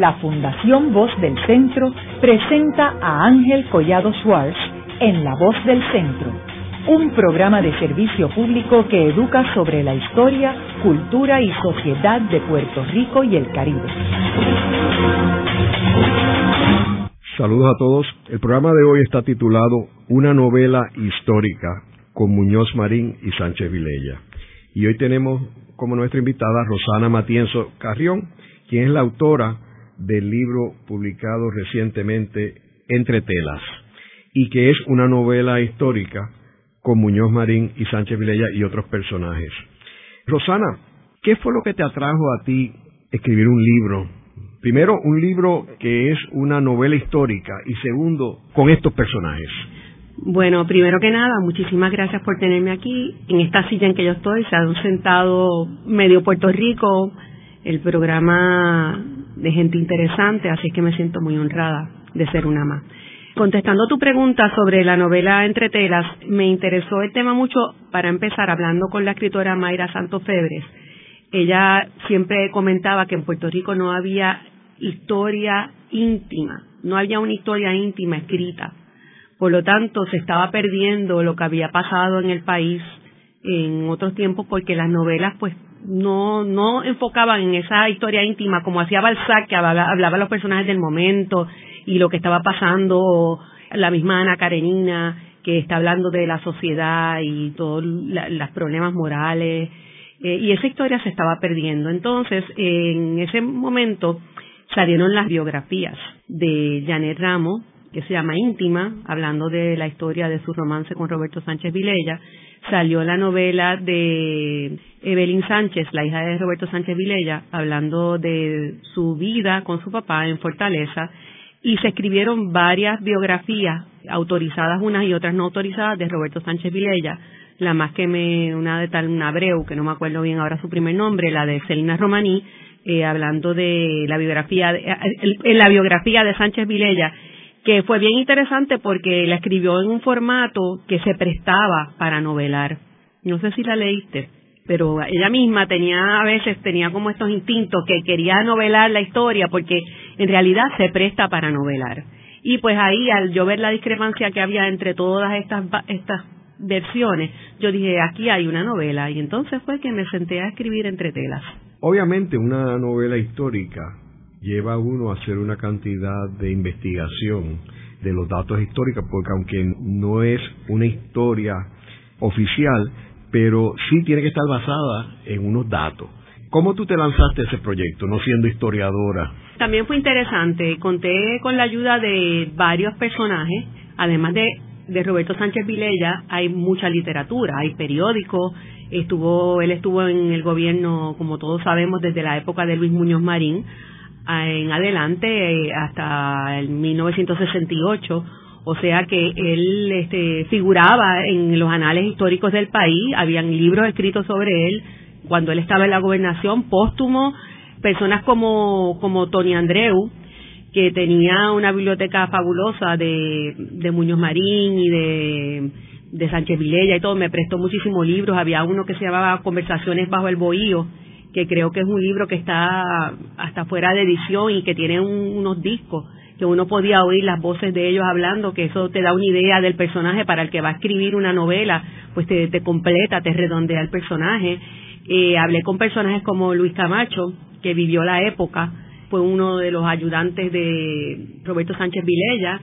la Fundación Voz del Centro presenta a Ángel Collado Schwartz en La Voz del Centro, un programa de servicio público que educa sobre la historia, cultura y sociedad de Puerto Rico y el Caribe. Saludos a todos. El programa de hoy está titulado Una novela histórica con Muñoz Marín y Sánchez Vilella. Y hoy tenemos como nuestra invitada Rosana Matienzo Carrión, quien es la autora del libro publicado recientemente Entre Telas, y que es una novela histórica con Muñoz Marín y Sánchez Vilella y otros personajes. Rosana, ¿qué fue lo que te atrajo a ti escribir un libro? Primero, un libro que es una novela histórica y segundo, con estos personajes. Bueno, primero que nada, muchísimas gracias por tenerme aquí. En esta silla en que yo estoy, se han sentado medio Puerto Rico, el programa de gente interesante, así que me siento muy honrada de ser una más. Contestando tu pregunta sobre la novela Entre Telas, me interesó el tema mucho para empezar hablando con la escritora Mayra Santos Febres. Ella siempre comentaba que en Puerto Rico no había historia íntima, no había una historia íntima escrita por lo tanto, se estaba perdiendo lo que había pasado en el país en otros tiempos porque las novelas pues no no enfocaban en esa historia íntima como hacía Balzac que hablaba, hablaba los personajes del momento y lo que estaba pasando la misma Ana Karenina que está hablando de la sociedad y todos los problemas morales eh, y esa historia se estaba perdiendo entonces en ese momento salieron las biografías de Janet Ramos que se llama Íntima, hablando de la historia de su romance con Roberto Sánchez Vilella. Salió la novela de Evelyn Sánchez, la hija de Roberto Sánchez Vilella, hablando de su vida con su papá en Fortaleza. Y se escribieron varias biografías, autorizadas unas y otras no autorizadas, de Roberto Sánchez Vilella. La más que me, una de tal, una Abreu, que no me acuerdo bien ahora su primer nombre, la de Celina Romaní, eh, hablando de la biografía, de, en la biografía de Sánchez Vilella, que fue bien interesante porque la escribió en un formato que se prestaba para novelar. No sé si la leíste, pero ella misma tenía a veces tenía como estos instintos que quería novelar la historia porque en realidad se presta para novelar. Y pues ahí al yo ver la discrepancia que había entre todas estas estas versiones, yo dije, aquí hay una novela y entonces fue que me senté a escribir entre telas. Obviamente una novela histórica lleva uno a hacer una cantidad de investigación de los datos históricos, porque aunque no es una historia oficial, pero sí tiene que estar basada en unos datos. ¿Cómo tú te lanzaste a ese proyecto, no siendo historiadora? También fue interesante. Conté con la ayuda de varios personajes, además de, de Roberto Sánchez Vilella, hay mucha literatura, hay periódicos. Estuvo, él estuvo en el gobierno, como todos sabemos, desde la época de Luis Muñoz Marín en adelante eh, hasta el 1968 o sea que él este, figuraba en los anales históricos del país, habían libros escritos sobre él cuando él estaba en la gobernación, póstumo, personas como, como Tony Andreu, que tenía una biblioteca fabulosa de, Muñoz Marín y de, de Sánchez Vilella y todo, me prestó muchísimos libros, había uno que se llamaba Conversaciones bajo el Bohío, que creo que es un libro que está hasta fuera de edición y que tiene unos discos que uno podía oír las voces de ellos hablando, que eso te da una idea del personaje para el que va a escribir una novela, pues te, completa, te redondea el personaje. Eh, hablé con personajes como Luis Camacho, que vivió la época, fue uno de los ayudantes de Roberto Sánchez Vilella.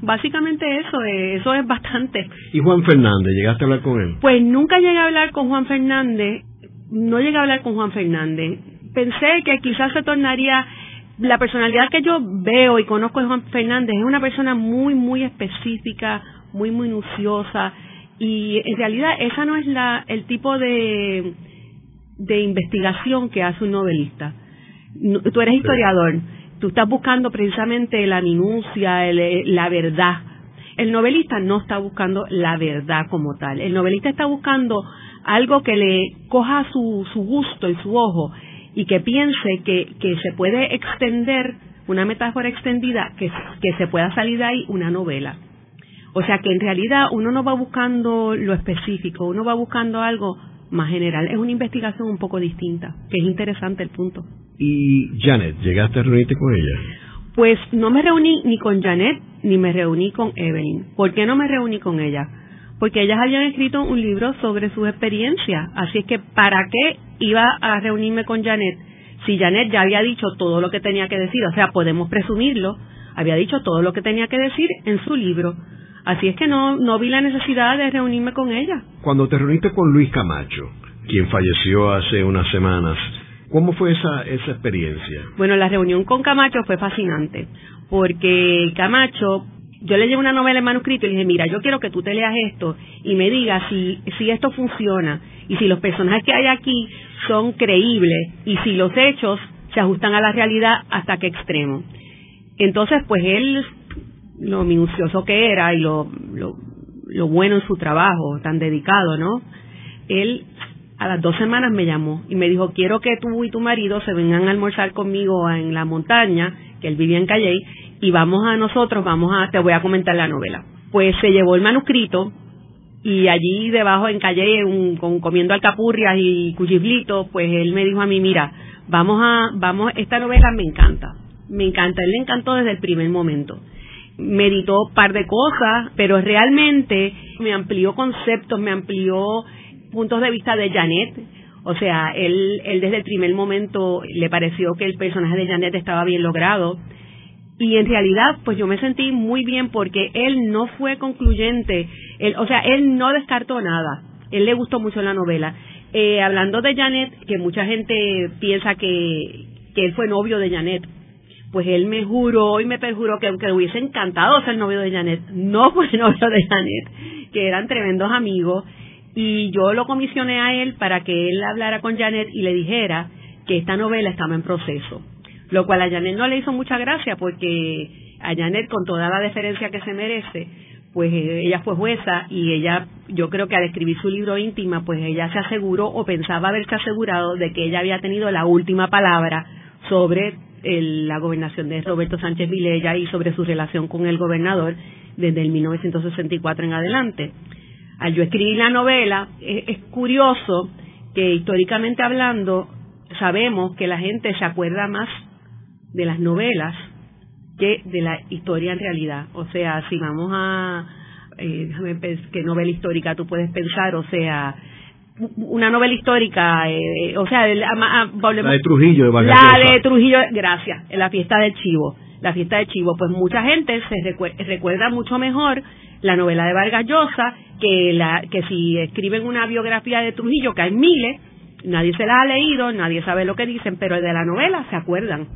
Básicamente eso, eh, eso es bastante. ¿Y Juan Fernández? ¿Llegaste a hablar con él? Pues nunca llegué a hablar con Juan Fernández no llegué a hablar con Juan Fernández. Pensé que quizás se tornaría la personalidad que yo veo y conozco de Juan Fernández es una persona muy, muy específica, muy minuciosa y en realidad esa no es la, el tipo de, de investigación que hace un novelista. Tú eres historiador, tú estás buscando precisamente la minucia, la verdad. El novelista no está buscando la verdad como tal. El novelista está buscando algo que le coja su, su gusto y su ojo y que piense que, que se puede extender una metáfora extendida, que, que se pueda salir de ahí una novela. O sea que en realidad uno no va buscando lo específico, uno va buscando algo más general. Es una investigación un poco distinta, que es interesante el punto. ¿Y Janet, llegaste a reunirte con ella? Pues no me reuní ni con Janet ni me reuní con Evelyn. ¿Por qué no me reuní con ella? Porque ellas habían escrito un libro sobre su experiencia. Así es que, ¿para qué iba a reunirme con Janet si Janet ya había dicho todo lo que tenía que decir? O sea, podemos presumirlo. Había dicho todo lo que tenía que decir en su libro. Así es que no, no vi la necesidad de reunirme con ella. Cuando te reuniste con Luis Camacho, quien falleció hace unas semanas, ¿Cómo fue esa, esa experiencia? Bueno, la reunión con Camacho fue fascinante, porque Camacho, yo le llevé una novela en manuscrito y le dije, mira, yo quiero que tú te leas esto y me digas si, si esto funciona y si los personajes que hay aquí son creíbles y si los hechos se ajustan a la realidad hasta qué extremo. Entonces, pues él, lo minucioso que era y lo, lo, lo bueno en su trabajo, tan dedicado, ¿no? Él a las dos semanas me llamó y me dijo, quiero que tú y tu marido se vengan a almorzar conmigo en la montaña, que él vivía en Calley, y vamos a nosotros, vamos a, te voy a comentar la novela. Pues se llevó el manuscrito y allí debajo en Calley, un, con, comiendo alcapurrias y cuchiblitos, pues él me dijo a mí, mira, vamos a, vamos, esta novela me encanta, me encanta, él le encantó desde el primer momento meditó un par de cosas, pero realmente me amplió conceptos, me amplió puntos de vista de Janet. O sea, él, él desde el primer momento le pareció que el personaje de Janet estaba bien logrado. Y en realidad, pues yo me sentí muy bien porque él no fue concluyente. Él, o sea, él no descartó nada. Él le gustó mucho la novela. Eh, hablando de Janet, que mucha gente piensa que, que él fue novio de Janet, pues él me juró y me perjuró que, que le hubiese encantado ser novio de Janet. No fue novio de Janet, que eran tremendos amigos y yo lo comisioné a él para que él hablara con Janet y le dijera que esta novela estaba en proceso. Lo cual a Janet no le hizo mucha gracia porque a Janet, con toda la deferencia que se merece, pues eh, ella fue jueza y ella, yo creo que al escribir su libro íntima, pues ella se aseguró o pensaba haberse asegurado de que ella había tenido la última palabra sobre la gobernación de Roberto Sánchez Vilella y sobre su relación con el gobernador desde el 1964 en adelante. Al yo escribir la novela, es, curioso que históricamente hablando sabemos que la gente se acuerda más de las novelas que de la historia en realidad. O sea, si vamos a, eh, qué novela histórica tú puedes pensar, o sea, una novela histórica, eh, o sea, la de Trujillo, de La de Trujillo, gracias, la fiesta del Chivo. La fiesta del Chivo, pues mucha gente se recuerda mucho mejor la novela de Vargas Llosa, que, la, que si escriben una biografía de Trujillo, que hay miles, nadie se la ha leído, nadie sabe lo que dicen, pero de la novela se acuerdan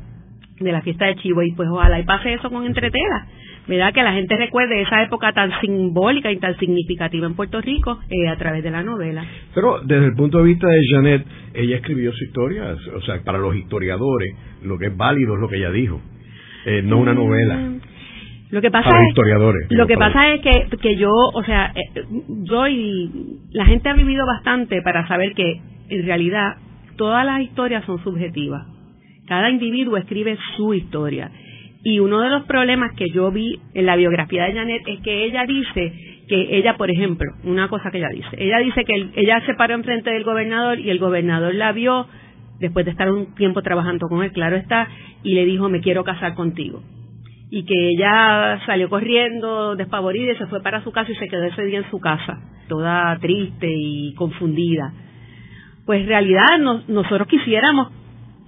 de la fiesta de Chivo y pues ojalá y pase eso con Entretela, ¿verdad? Que la gente recuerde esa época tan simbólica y tan significativa en Puerto Rico eh, a través de la novela. Pero desde el punto de vista de Janet, ella escribió su historia, o sea, para los historiadores, lo que es válido es lo que ella dijo, eh, no una novela. Mm, lo que pasa es, Lo que pasa es que, que yo, o sea, eh, yo y la gente ha vivido bastante para saber que en realidad todas las historias son subjetivas. Cada individuo escribe su historia. Y uno de los problemas que yo vi en la biografía de Janet es que ella dice que ella, por ejemplo, una cosa que ella dice, ella dice que ella se paró enfrente del gobernador y el gobernador la vio después de estar un tiempo trabajando con él, claro está, y le dijo, me quiero casar contigo y que ella salió corriendo despavorida y se fue para su casa y se quedó ese día en su casa, toda triste y confundida. Pues en realidad nosotros quisiéramos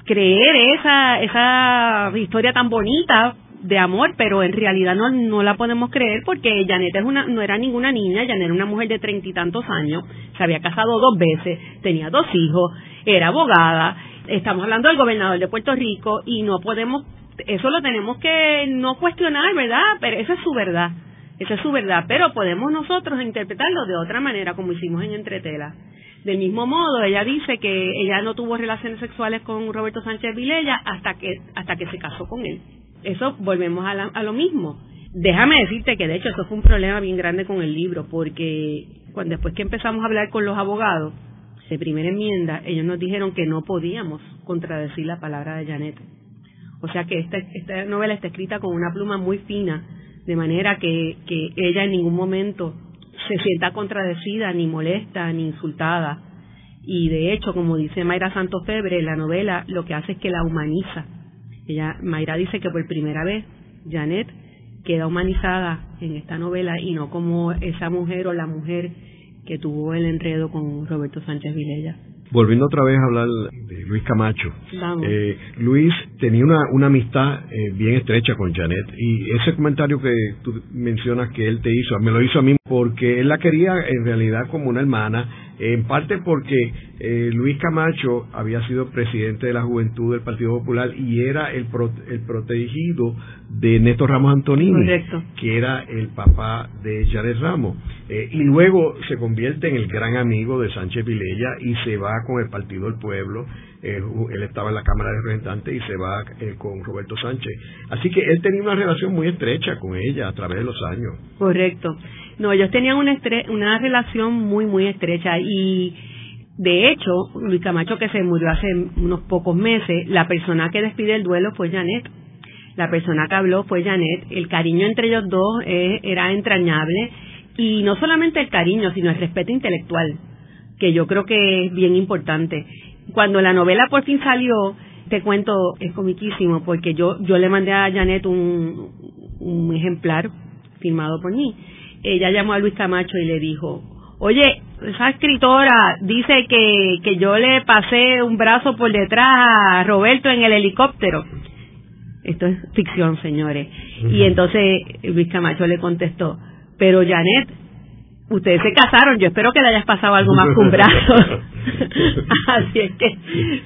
creer esa, esa historia tan bonita de amor, pero en realidad no, no la podemos creer porque Janet es una, no era ninguna niña, Janet era una mujer de treinta y tantos años, se había casado dos veces, tenía dos hijos, era abogada, estamos hablando del gobernador de Puerto Rico y no podemos eso lo tenemos que no cuestionar, ¿verdad? Pero esa es su verdad, esa es su verdad, pero podemos nosotros interpretarlo de otra manera, como hicimos en Entretela. Del mismo modo, ella dice que ella no tuvo relaciones sexuales con Roberto Sánchez Vilella hasta que hasta que se casó con él. Eso volvemos a, a lo mismo. Déjame decirte que de hecho eso fue un problema bien grande con el libro, porque cuando después que empezamos a hablar con los abogados de primera enmienda, ellos nos dijeron que no podíamos contradecir la palabra de Janet o sea que esta, novela está escrita con una pluma muy fina, de manera que ella en ningún momento se sienta contradecida, ni molesta, ni insultada. Y de hecho, como dice Mayra Santos Febre, la novela lo que hace es que la humaniza. Ella, Mayra dice que por primera vez Janet queda humanizada en esta novela y no como esa mujer o la mujer que tuvo el enredo con Roberto Sánchez Vilella. Volviendo otra vez a hablar de Luis Camacho. Eh, Luis tenía una, una amistad eh, bien estrecha con Janet y ese comentario que tú mencionas que él te hizo, me lo hizo a mí porque él la quería en realidad como una hermana en parte porque eh, Luis Camacho había sido presidente de la juventud del Partido Popular y era el, el protegido de Néstor Ramos Antonini, que era el papá de Jared Ramos. Eh, y luego se convierte en el gran amigo de Sánchez Vilella y se va con el Partido del Pueblo. Eh, él estaba en la Cámara de Representantes y se va con Roberto Sánchez. Así que él tenía una relación muy estrecha con ella a través de los años. Correcto. No, ellos tenían una, una relación muy, muy estrecha y de hecho, Luis Camacho, que se murió hace unos pocos meses, la persona que despide el duelo fue Janet. La persona que habló fue Janet. El cariño entre ellos dos era entrañable y no solamente el cariño, sino el respeto intelectual, que yo creo que es bien importante. Cuando la novela por fin salió, te cuento, es comiquísimo, porque yo, yo le mandé a Janet un, un ejemplar firmado por mí ella llamó a Luis Camacho y le dijo, oye, esa escritora dice que, que yo le pasé un brazo por detrás a Roberto en el helicóptero. Esto es ficción, señores. Y entonces Luis Camacho le contestó, pero Janet, ustedes se casaron, yo espero que le hayas pasado algo más que un brazo. Así es que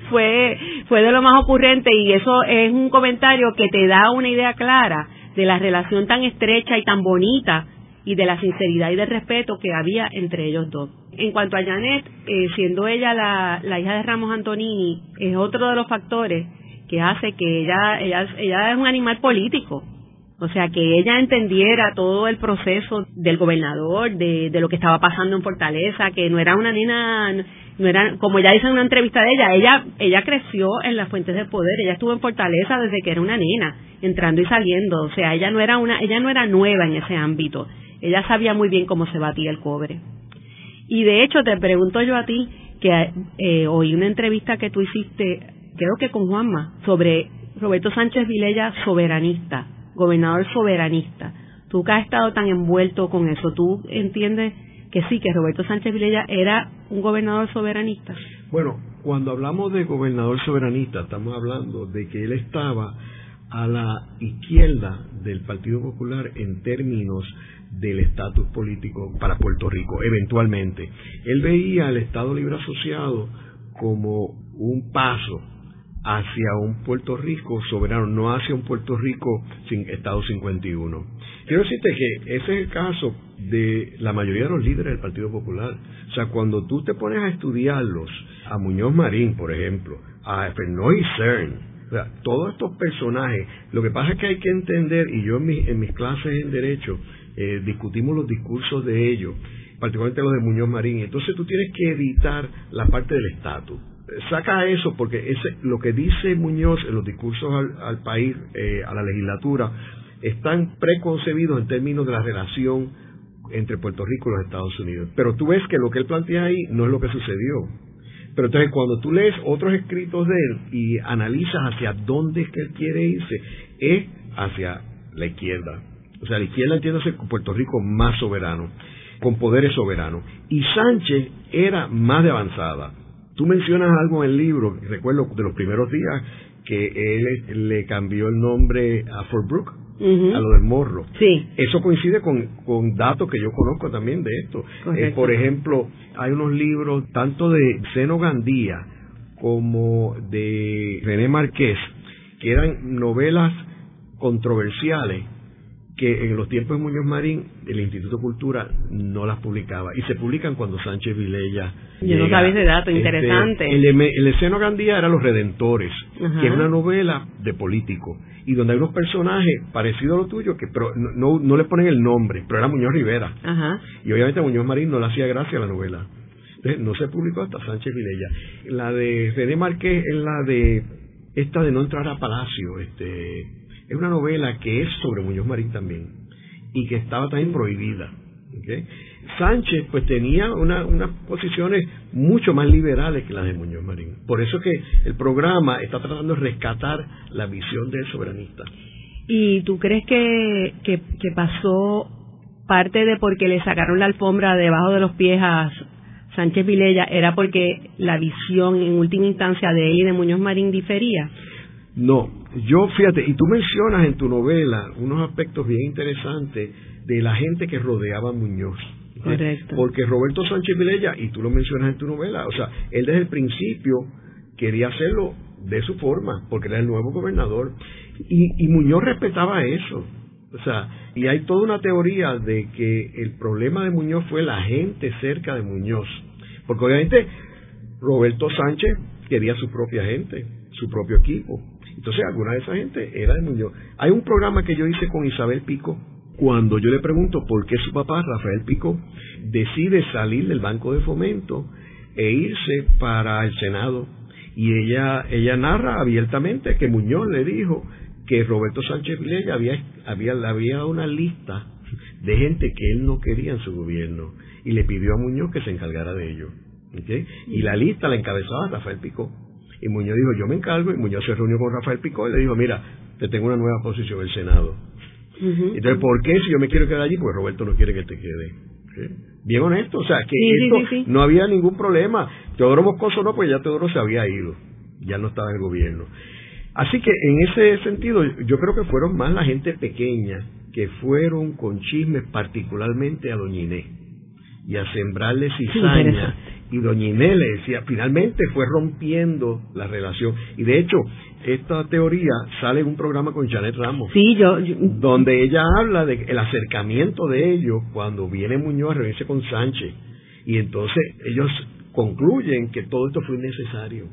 fue, fue de lo más ocurrente y eso es un comentario que te da una idea clara de la relación tan estrecha y tan bonita y de la sinceridad y del respeto que había entre ellos dos. En cuanto a Janet, eh, siendo ella la, la, hija de Ramos Antonini, es otro de los factores que hace que ella, ella, ella es un animal político. O sea, que ella entendiera todo el proceso del gobernador, de, de lo que estaba pasando en Fortaleza, que no era una nena, no era, como ya dice en una entrevista de ella, ella, ella creció en las fuentes de poder, ella estuvo en Fortaleza desde que era una nena, entrando y saliendo, o sea, ella no era una, ella no era nueva en ese ámbito ella sabía muy bien cómo se batía el cobre. Y de hecho te pregunto yo a ti, que eh, oí una entrevista que tú hiciste, creo que con Juanma, sobre Roberto Sánchez Vilella soberanista, gobernador soberanista. Tú que has estado tan envuelto con eso, ¿tú entiendes que sí, que Roberto Sánchez Vilella era un gobernador soberanista? Bueno, cuando hablamos de gobernador soberanista, estamos hablando de que él estaba a la izquierda del Partido Popular en términos del estatus político para Puerto Rico, eventualmente. Él veía al Estado Libre Asociado como un paso hacia un Puerto Rico soberano, no hacia un Puerto Rico sin Estado 51. Quiero decirte que ese es el caso de la mayoría de los líderes del Partido Popular. O sea, cuando tú te pones a estudiarlos, a Muñoz Marín, por ejemplo, a Fernoy Cern, o sea, todos estos personajes, lo que pasa es que hay que entender, y yo en, en mis clases en Derecho, eh, discutimos los discursos de ellos, particularmente los de Muñoz Marín. Entonces tú tienes que evitar la parte del estatus. Saca eso porque ese, lo que dice Muñoz en los discursos al, país, eh, a la legislatura, están preconcebidos en términos de la relación entre Puerto Rico y los Estados Unidos. Pero tú ves que lo que él plantea ahí no es lo que sucedió. Pero entonces cuando tú lees otros escritos de él y analizas hacia dónde es que él quiere irse, es hacia la izquierda. O sea, la izquierda entiéndase Puerto Rico más soberano, con poderes soberanos. Y Sánchez era más de avanzada. Tú mencionas algo en el libro, recuerdo de los primeros días, que él le cambió el nombre a Fort Brooke, a lo del morro. Sí. Eso coincide con, con datos que yo conozco también de esto. Eh, por ejemplo, hay unos libros tanto de Zeno Gandía como de René Marqués, que eran novelas controversiales que en los tiempos de Muñoz Marín el Instituto de Cultura no las publicaba. Y se publican cuando Sánchez Vilella yo no sabía ese dato este, interesante el, el esceno Gandía era Los Redentores que es una novela de político y donde hay unos personajes parecidos a lo tuyo que pero no, no, le ponen el nombre pero era Muñoz Rivera. Ajá. y obviamente a Muñoz Marín no le hacía gracia a la novela. Entonces no se publicó hasta Sánchez Vilella. La de René Marqués es la de esta de no entrar a Palacio este es una novela que es sobre Muñoz Marín también y que estaba también prohibida. Sánchez pues tenía una, unas posiciones mucho más liberales que las de Muñoz Marín. Por eso que el programa está tratando de rescatar la visión del soberanista. ¿Y tú crees que, que, que pasó parte de porque le sacaron la alfombra debajo de los pies a Sánchez Vilella era porque la visión en última instancia de él y de Muñoz Marín difería? No, yo fíjate, y tú mencionas en tu novela unos aspectos bien interesantes de la gente que rodeaba a Muñoz. Correcto. Porque Roberto Sánchez Vilella, y tú lo mencionas en tu novela, o sea, él desde el principio quería hacerlo de su forma, porque era el nuevo gobernador, y, y Muñoz respetaba eso. O sea, y hay toda una teoría de que el problema de Muñoz fue la gente cerca de Muñoz. Porque obviamente Roberto Sánchez quería su propia gente, su propio equipo. Entonces alguna de esa gente era de Muñoz. Hay un programa que yo hice con Isabel Pico, cuando yo le pregunto por qué su papá, Rafael Pico, decide salir del Banco de Fomento e irse para el Senado. Y ella, ella narra abiertamente que Muñoz le dijo que Roberto Sánchez Vilella había, había, había una lista de gente que él no quería en su gobierno y le pidió a Muñoz que se encargara de ello. Y la lista la encabezaba Rafael Pico. Y Muñoz dijo, yo me encargo, y Muñoz se reunió con Rafael Pico y le dijo, mira, te tengo una nueva posición en el Senado. Entonces, ¿por qué si yo me quiero quedar allí? Pues Roberto no quiere que te quede. Bien honesto, o sea, que esto no había ningún problema. Teodoro Moscoso no, pues ya Teodoro se había ido, ya no estaba en el gobierno. Así que en ese sentido, yo creo que fueron más la gente pequeña que fueron con chismes, particularmente a Doña Inés, y a sembrarle cizaña. Y Doña Inés le decía, finalmente fue rompiendo la relación. Y de hecho, esta teoría sale en un programa con Janet Ramos. Sí, yo, donde ella habla de el acercamiento de ellos cuando viene Muñoz a reunirse con Sánchez. Y entonces ellos concluyen que todo esto fue innecesario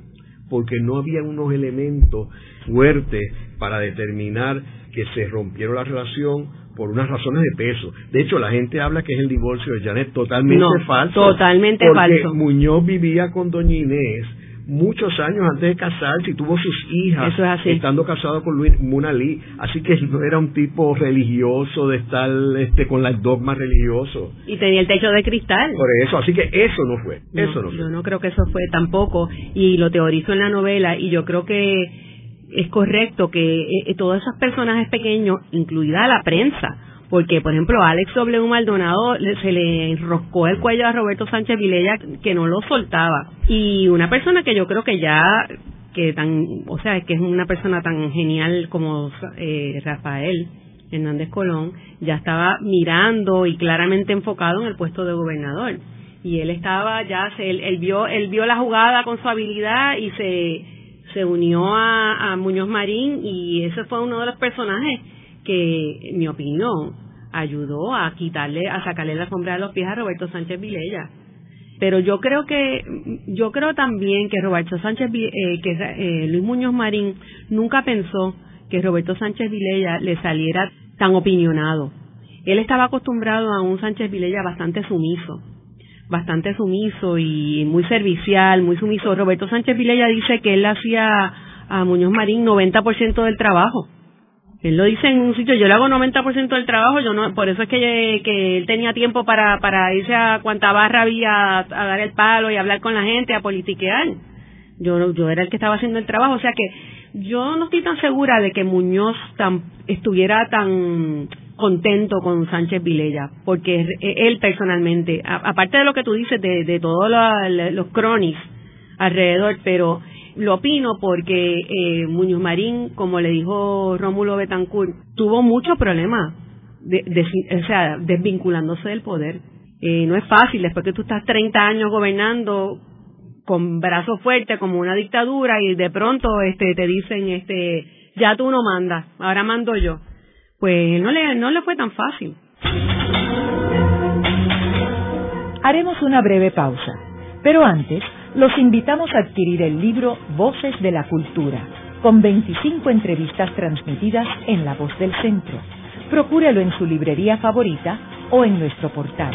porque no había unos elementos fuertes para determinar que se rompieron la relación por unas razones de peso. De hecho, la gente habla que es el divorcio de Janet totalmente falso. Totalmente porque falso. Muñoz vivía con Doña Inés muchos años antes de casarse y tuvo sus hijas estando casado con Luis Munalí. Así que no era un tipo religioso de estar este, con el dogma religioso. Y tenía el techo de cristal. Por eso, así que eso no fue. eso no Yo no creo que eso fue tampoco. Y lo teorizo en la novela y yo creo que es correcto que eh, eh, todos esos personajes pequeños, incluida la prensa, porque por ejemplo Alex W. Maldonado se le enroscó el cuello a Roberto Sánchez Vilella que no lo soltaba y una persona que yo creo que ya que tan o sea que es una persona tan genial como eh, Rafael Hernández Colón ya estaba mirando y claramente enfocado en el puesto de gobernador y él estaba ya se, él, vio él vio la jugada con su habilidad y se se unió a, a Muñoz Marín y ese fue uno de los personajes que, en mi opinión, ayudó a quitarle, a sacarle la sombra de los pies a Roberto Sánchez Vilella. Pero yo creo que, yo creo también que Roberto Sánchez, eh, que eh, Luis Muñoz Marín nunca pensó que Roberto Sánchez Vilella le saliera tan opinionado. Él estaba acostumbrado a un Sánchez Vilella bastante sumiso, bastante sumiso y muy servicial, muy sumiso. Roberto Sánchez Vilella dice que él hacía a Muñoz Marín 90% del trabajo él lo dice en un sitio, yo le hago 90% del trabajo, yo no, por eso es que, que él tenía tiempo para, para irse a cuanta barra había a, dar el palo y hablar con la gente, a politiquear. Yo, yo era el que estaba haciendo el trabajo, o sea que yo no estoy tan segura de que Muñoz estuviera tan contento con Sánchez Vilella, porque él personalmente, aparte de lo que tú dices de, todos los, los cronis alrededor, pero lo opino porque eh, Muñoz Marín, como le dijo Rómulo Betancourt, tuvo muchos problemas, de, o sea, desvinculándose del poder. Eh, no es fácil, después que tú estás 30 años gobernando con brazos fuertes como una dictadura y de pronto este te dicen este ya tú no mandas, ahora mando yo. Pues no le no le fue tan fácil. Haremos una breve pausa, pero antes los invitamos a adquirir el libro Voces de la Cultura, con 25 entrevistas transmitidas en La Voz del Centro. Procúrelo en su librería favorita o en nuestro portal.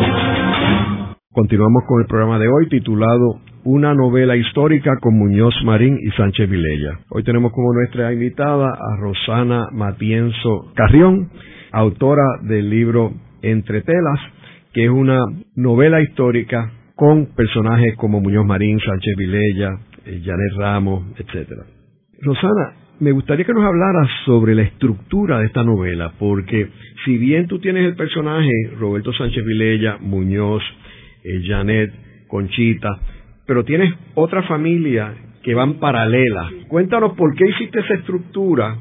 Continuamos con el programa de hoy titulado Una novela histórica con Muñoz Marín y Sánchez Vilella. Hoy tenemos como nuestra invitada a Rosana Matienzo Carrión, autora del libro Entre Telas, que es una novela histórica con personajes como Muñoz Marín, Sánchez Vilella, eh, Janet Ramos, etcétera. Rosana, me gustaría que nos hablaras sobre la estructura de esta novela, porque si bien tú tienes el personaje Roberto Sánchez Vilella, Muñoz, eh, Janet, Conchita, pero tienes otra familia que van paralelas. Cuéntanos por qué hiciste esa estructura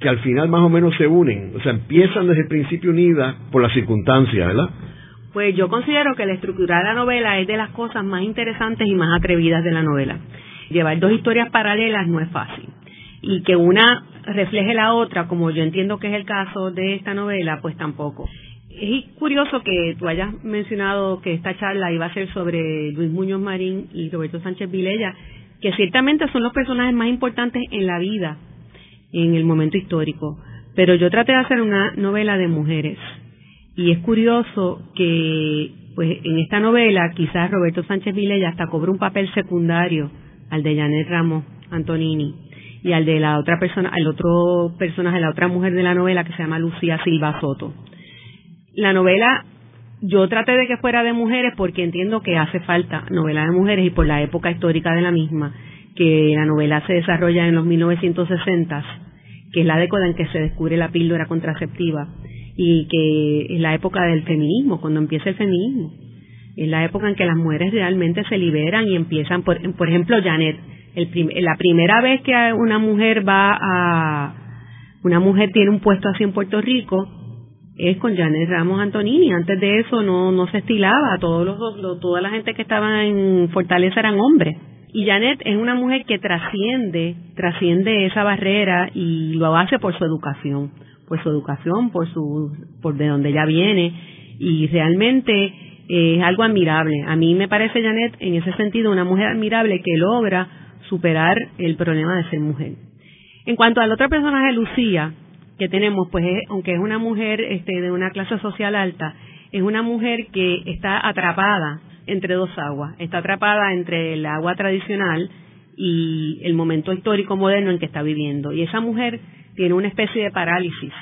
que al final más o menos se unen, o sea, empiezan desde el principio unidas por las circunstancias, ¿verdad? Pues yo considero que la estructura de la novela es de las cosas más interesantes y más atrevidas de la novela. Llevar dos historias paralelas no es fácil. Y que una refleje la otra, como yo entiendo que es el caso de esta novela, pues tampoco. Es curioso que tú hayas mencionado que esta charla iba a ser sobre Luis Muñoz Marín y Roberto Sánchez Vilella, que ciertamente son los personajes más importantes en la vida en el momento histórico. Pero yo traté de hacer una novela de mujeres y es curioso que, pues, en esta novela, quizás Roberto Sánchez Vilella hasta cobró un papel secundario al de Janet Ramos Antonini y al de la otra persona, al otro personaje, la otra mujer de la novela que se llama Lucía Silva Soto. La novela, yo traté de que fuera de mujeres porque entiendo que hace falta novela de mujeres y por la época histórica de la misma, que la novela se desarrolla en los 1960, que es la década en que se descubre la píldora contraceptiva y que es la época del feminismo, cuando empieza el feminismo. Es la época en que las mujeres realmente se liberan y empiezan, por, por ejemplo, Janet, el la primera vez que una mujer va a, una mujer tiene un puesto así en Puerto Rico, es con Janet Ramos Antonini. Antes de eso no, no se estilaba, todos los, toda la gente que estaba en Fortaleza eran hombres. Y Janet es una mujer que trasciende, trasciende esa barrera y lo hace por su educación por su educación, por su, por de donde ella viene, y realmente eh, es algo admirable. A mí me parece Janet, en ese sentido, una mujer admirable que logra superar el problema de ser mujer. En cuanto al otro personaje, Lucía, que tenemos, pues aunque es una mujer este, de una clase social alta, es una mujer que está atrapada entre dos aguas, está atrapada entre el agua tradicional y el momento histórico moderno en que está viviendo. Y esa mujer tiene una especie de parálisis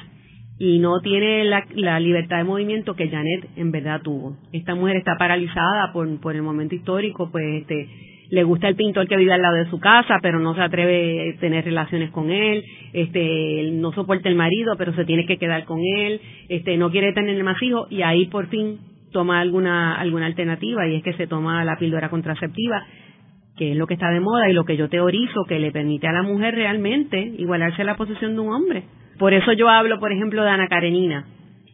y no tiene la, libertad de movimiento que Janet en verdad tuvo. Esta mujer está paralizada por, por el momento histórico, pues este, le gusta el pintor que vive al lado de su casa, pero no se atreve a tener relaciones con él, este, no soporta el marido, pero se tiene que quedar con él, este, no quiere tener más hijos y ahí por fin toma alguna, alguna alternativa y es que se toma la píldora contraceptiva que es lo que está de moda y lo que yo teorizo que le permite a la mujer realmente igualarse a la posición de un hombre. Por eso yo hablo, por ejemplo, de Ana Karenina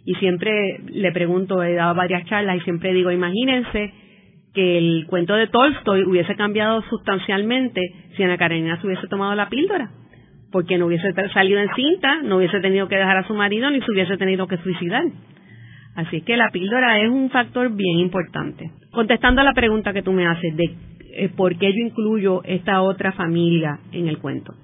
y siempre le pregunto, he dado varias charlas y siempre digo, imagínense que el cuento de Tolstoy hubiese cambiado sustancialmente si Ana Karenina se hubiese tomado la píldora, porque no hubiese salido en cinta, no hubiese tenido que dejar a su marido ni se hubiese tenido que suicidar. Así que la píldora es un factor bien importante. Contestando a la pregunta que tú me haces de eh, por qué yo incluyo esta otra familia en el cuento.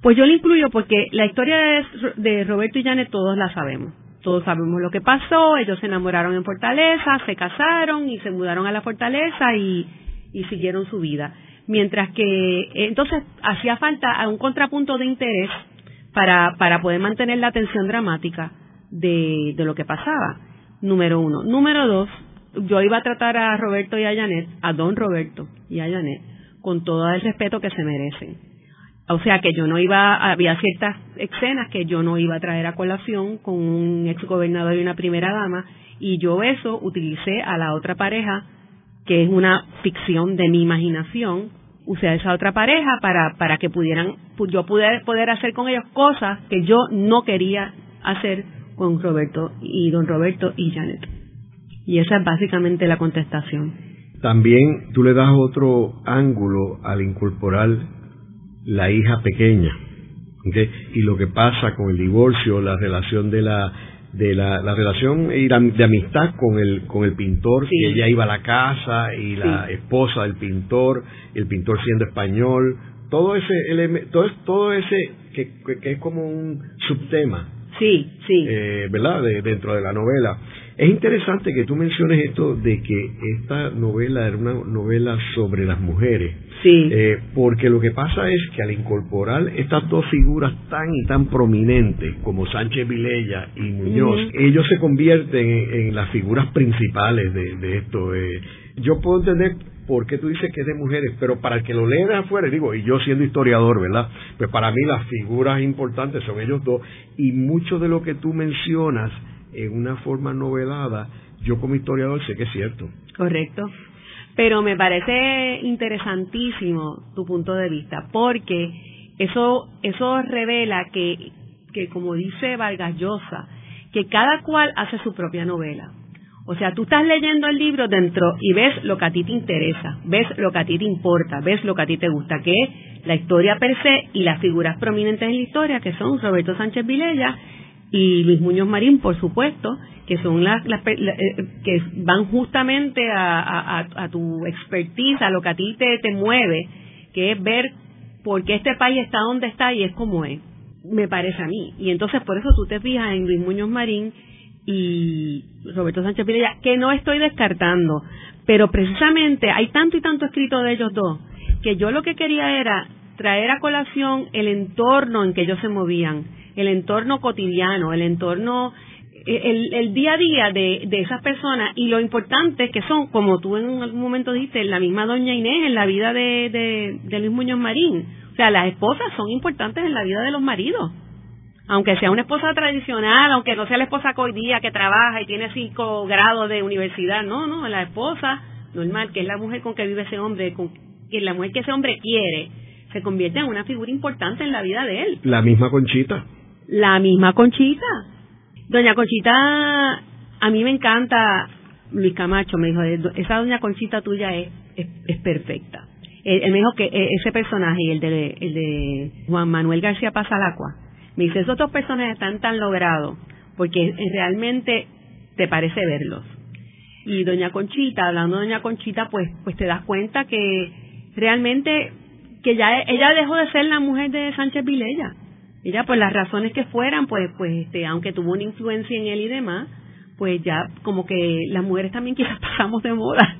Pues yo la incluyo porque la historia de, Roberto y Janet todos la sabemos. Todos sabemos lo que pasó, ellos se enamoraron en Fortaleza, se casaron y se mudaron a la Fortaleza y, siguieron su vida. Mientras que entonces hacía falta un contrapunto de interés para, para poder mantener la atención dramática de, de lo que pasaba. Número uno. Número dos, yo iba a tratar a Roberto y a Janet, a don Roberto y a Janet, con todo el respeto que se merecen. O sea que yo no iba, había ciertas escenas que yo no iba a traer a colación con un ex gobernador y una primera dama, y yo eso utilicé a la otra pareja, que es una ficción de mi imaginación, usé a esa otra pareja para, para que pudieran, yo pudiera poder hacer con ellos cosas que yo no quería hacer con Roberto y don Roberto y Janet. Y esa es básicamente la contestación. También tú le das otro ángulo al incorporar la hija pequeña. Y lo que pasa con el divorcio, la relación de la de la, relación de amistad con el con el pintor que ella iba a la casa y la esposa del pintor el pintor siendo español todo ese todo, todo ese que, que, es como un subtema. Sí sí. Eh, verdad dentro de la novela es interesante que tú menciones esto de que esta novela era una novela sobre las mujeres. Sí. Eh, porque lo que pasa es que al incorporar estas dos figuras tan y tan prominentes como Sánchez Vilella y Muñoz, ellos se convierten en, las figuras principales de, esto. Eh. yo puedo entender por qué tú dices que es de mujeres, pero para el que lo lea de afuera, digo, y yo siendo historiador, ¿verdad? Pues para mí las figuras importantes son ellos dos, y mucho de lo que tú mencionas en una forma novelada, yo como historiador sé que es cierto. Correcto. Pero me parece interesantísimo tu punto de vista, porque eso, eso revela que, que, como dice Vargas Llosa, que cada cual hace su propia novela. O sea, tú estás leyendo el libro dentro y ves lo que a ti te interesa, ves lo que a ti te importa, ves lo que a ti te gusta, que es la historia per se y las figuras prominentes en la historia, que son Roberto Sánchez Vilella y Luis Muñoz Marín, por supuesto, que son las, eh, que van justamente a, tu expertise, a lo que a ti te, te mueve, que es ver por qué este país está donde está y es como es, me parece a mí. Y entonces por eso tú te fijas en Luis Muñoz Marín y Roberto Sánchez Pirella, que no estoy descartando, pero precisamente hay tanto y tanto escrito de ellos dos, que yo lo que quería era traer a colación el entorno en que ellos se movían el entorno cotidiano, el entorno, el, día a día de, de esas personas y lo importante que son, como tú en algún momento dijiste, la misma doña Inés en la vida de, de, Luis Muñoz Marín. O sea, las esposas son importantes en la vida de los maridos aunque sea una esposa tradicional, aunque no sea la esposa que que trabaja y tiene cinco grados de universidad, no, no, la esposa normal, que es la mujer con que vive ese hombre, con que la mujer que ese hombre quiere, se convierte en una figura importante en la vida de él. La misma Conchita. La misma Conchita. Doña Conchita, a mí me encanta, Luis Camacho me dijo, esa doña Conchita tuya es, es, perfecta. Él, me dijo que e, ese personaje, el de, el de Juan Manuel García Pasalacua, me dice, esos dos personajes están tan logrados porque realmente te parece verlos. Y doña Conchita, hablando de doña Conchita, pues, pues te das cuenta que realmente que ya ella dejó de ser la mujer de Sánchez Vilella ella pues las razones que fueran pues pues este aunque tuvo una influencia en él y demás pues ya como que las mujeres también quizás pasamos de moda.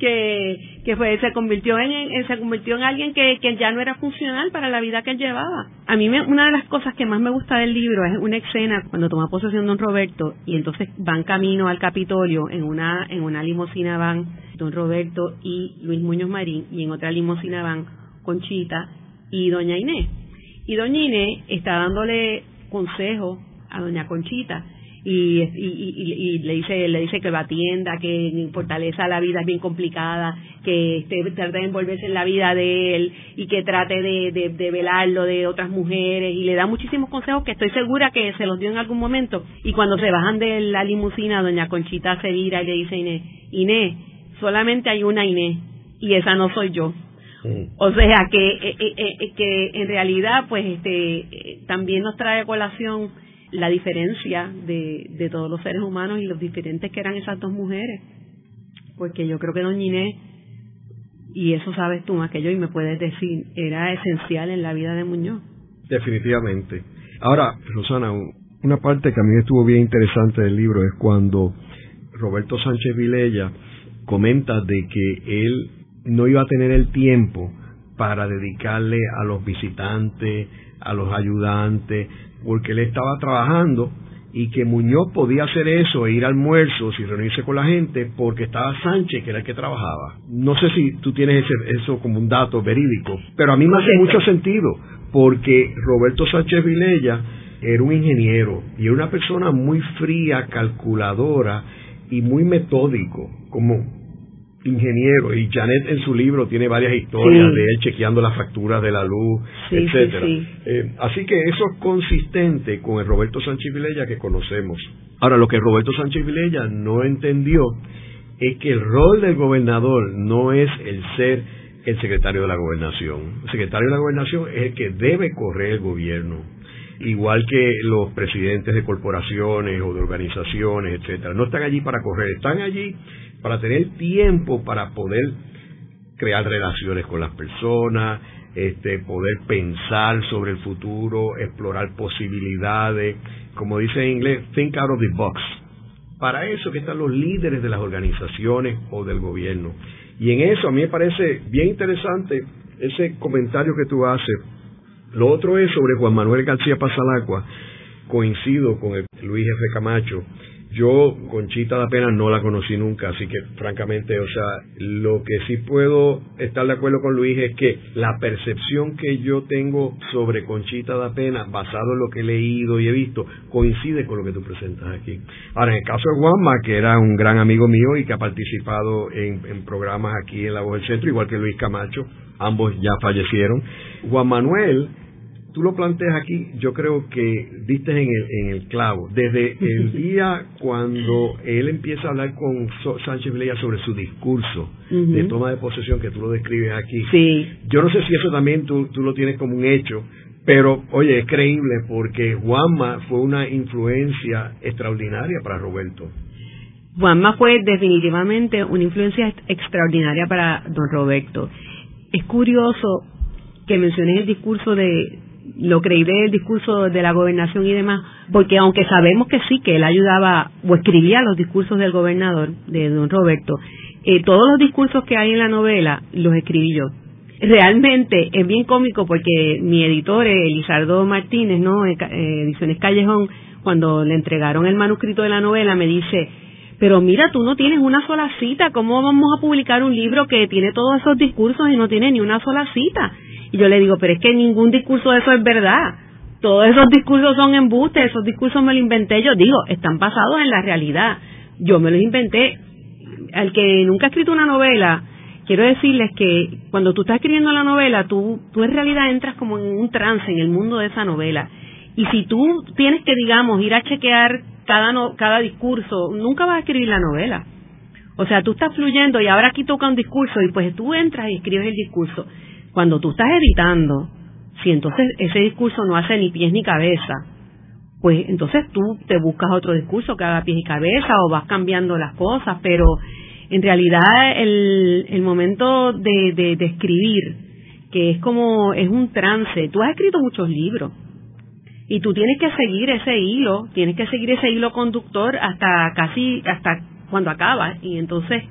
Que que fue se convirtió en, se convirtió en alguien que, que ya no era funcional para la vida que él llevaba. A mí me, una de las cosas que más me gusta del libro es una escena cuando toma posesión don Roberto y entonces van camino al Capitolio en una en una limusina van don Roberto y Luis Muñoz Marín y en otra limusina van Conchita y doña Inés y doña Inés está dándole consejo a doña Conchita. Y, le dice le dice que va a tienda, que Fortaleza la vida es bien complicada, que este, trate de envolverse en la vida de él y que trate de, de, velarlo de otras mujeres. Y le da muchísimos consejos que estoy segura que se los dio en algún momento. Y cuando se bajan de la limusina doña Conchita se vira y le dice Inés, Inés, solamente hay una Inés y esa no soy yo. O sea que, eh, eh, eh, que en realidad pues este también nos trae a colación la diferencia de, de todos los seres humanos y los diferentes que eran esas dos mujeres. Porque yo creo que Doña Inés, y eso sabes tú más que yo y me puedes decir, era esencial en la vida de Muñoz. Definitivamente. Ahora, Rosana, una parte que a mí estuvo bien interesante del libro es cuando Roberto Sánchez Vilella comenta de que él no iba a tener el tiempo para dedicarle a los visitantes, a los ayudantes, porque él estaba trabajando y que Muñoz podía hacer eso, e ir a almuerzos y reunirse con la gente, porque estaba Sánchez, que era el que trabajaba. No sé si tú tienes eso como un dato verídico, pero a mí me hace mucho sentido, porque Roberto Sánchez Vilella era un ingeniero y era una persona muy fría, calculadora y muy metódico, como ingeniero y Janet en su libro tiene varias historias de él chequeando las facturas de la luz, etcétera. Eh, así que eso es consistente con el Roberto Sánchez Vilella que conocemos. Ahora, lo que Roberto Sánchez Vilella no entendió es que el rol del gobernador no es el ser el secretario de la gobernación. El secretario de la gobernación es el que debe correr el gobierno. igual que los presidentes de corporaciones o de organizaciones, etcétera. No están allí para correr, están allí para tener tiempo para poder crear relaciones con las personas, este, poder pensar sobre el futuro, explorar posibilidades, como dice en inglés, think out of the box. Para eso que están los líderes de las organizaciones o del gobierno. Y en eso a mí me parece bien interesante ese comentario que tú haces. Lo otro es sobre Juan Manuel García Pasalacua. Coincido con el Luis F. Camacho yo, Conchita da Pena, no la conocí nunca, así que francamente, o sea, lo que sí puedo estar de acuerdo con Luis es que la percepción que yo tengo sobre Conchita da Pena, basado en lo que he leído y he visto, coincide con lo que tú presentas aquí. Ahora, en el caso de Juanma, que era un gran amigo mío y que ha participado en programas aquí en La Voz del Centro, igual que Luis Camacho, ambos ya fallecieron. Juan Manuel tú lo planteas aquí, yo creo que diste en el, en el clavo. Desde el día cuando él empieza a hablar con Sánchez Vilella sobre su discurso de toma de posesión, que tú lo describes aquí, sí. yo no sé si eso también tú, tú lo tienes como un hecho, pero oye, es creíble porque Juanma fue una influencia extraordinaria para Roberto. Juanma fue definitivamente una influencia extraordinaria para don Roberto. Es curioso que menciones el discurso de, lo creíble del discurso de la gobernación y demás, porque aunque sabemos que sí, que él ayudaba o escribía los discursos del gobernador, de don Roberto, eh, todos los discursos que hay en la novela los escribí yo. Realmente es bien cómico porque mi editor, Elizardo Martínez, ¿no? Eh, Ediciones Callejón, cuando le entregaron el manuscrito de la novela, me dice, pero mira, tú no tienes una sola cita, ¿cómo vamos a publicar un libro que tiene todos esos discursos y no tiene ni una sola cita? Y yo le digo, pero es que ningún discurso de eso es verdad. Todos esos discursos son embustes, esos discursos me los inventé yo. Digo, están basados en la realidad. Yo me los inventé. Al que nunca ha escrito una novela, quiero decirles que cuando tú estás escribiendo la novela, tú, tú en realidad entras como en un trance en el mundo de esa novela. Y si tú tienes que, digamos, ir a chequear cada, cada discurso, nunca vas a escribir la novela. O sea, tú estás fluyendo y ahora aquí toca un discurso y pues tú entras y escribes el discurso. Cuando tú estás editando, si entonces ese discurso no hace ni pies ni cabeza, pues entonces tú te buscas otro discurso que haga pies y cabeza o vas cambiando las cosas, pero en realidad el, el momento de, de, de escribir, que es como, es un trance, tú has escrito muchos libros, y tú tienes que seguir ese hilo, tienes que seguir ese hilo conductor hasta casi, hasta cuando acabas, y entonces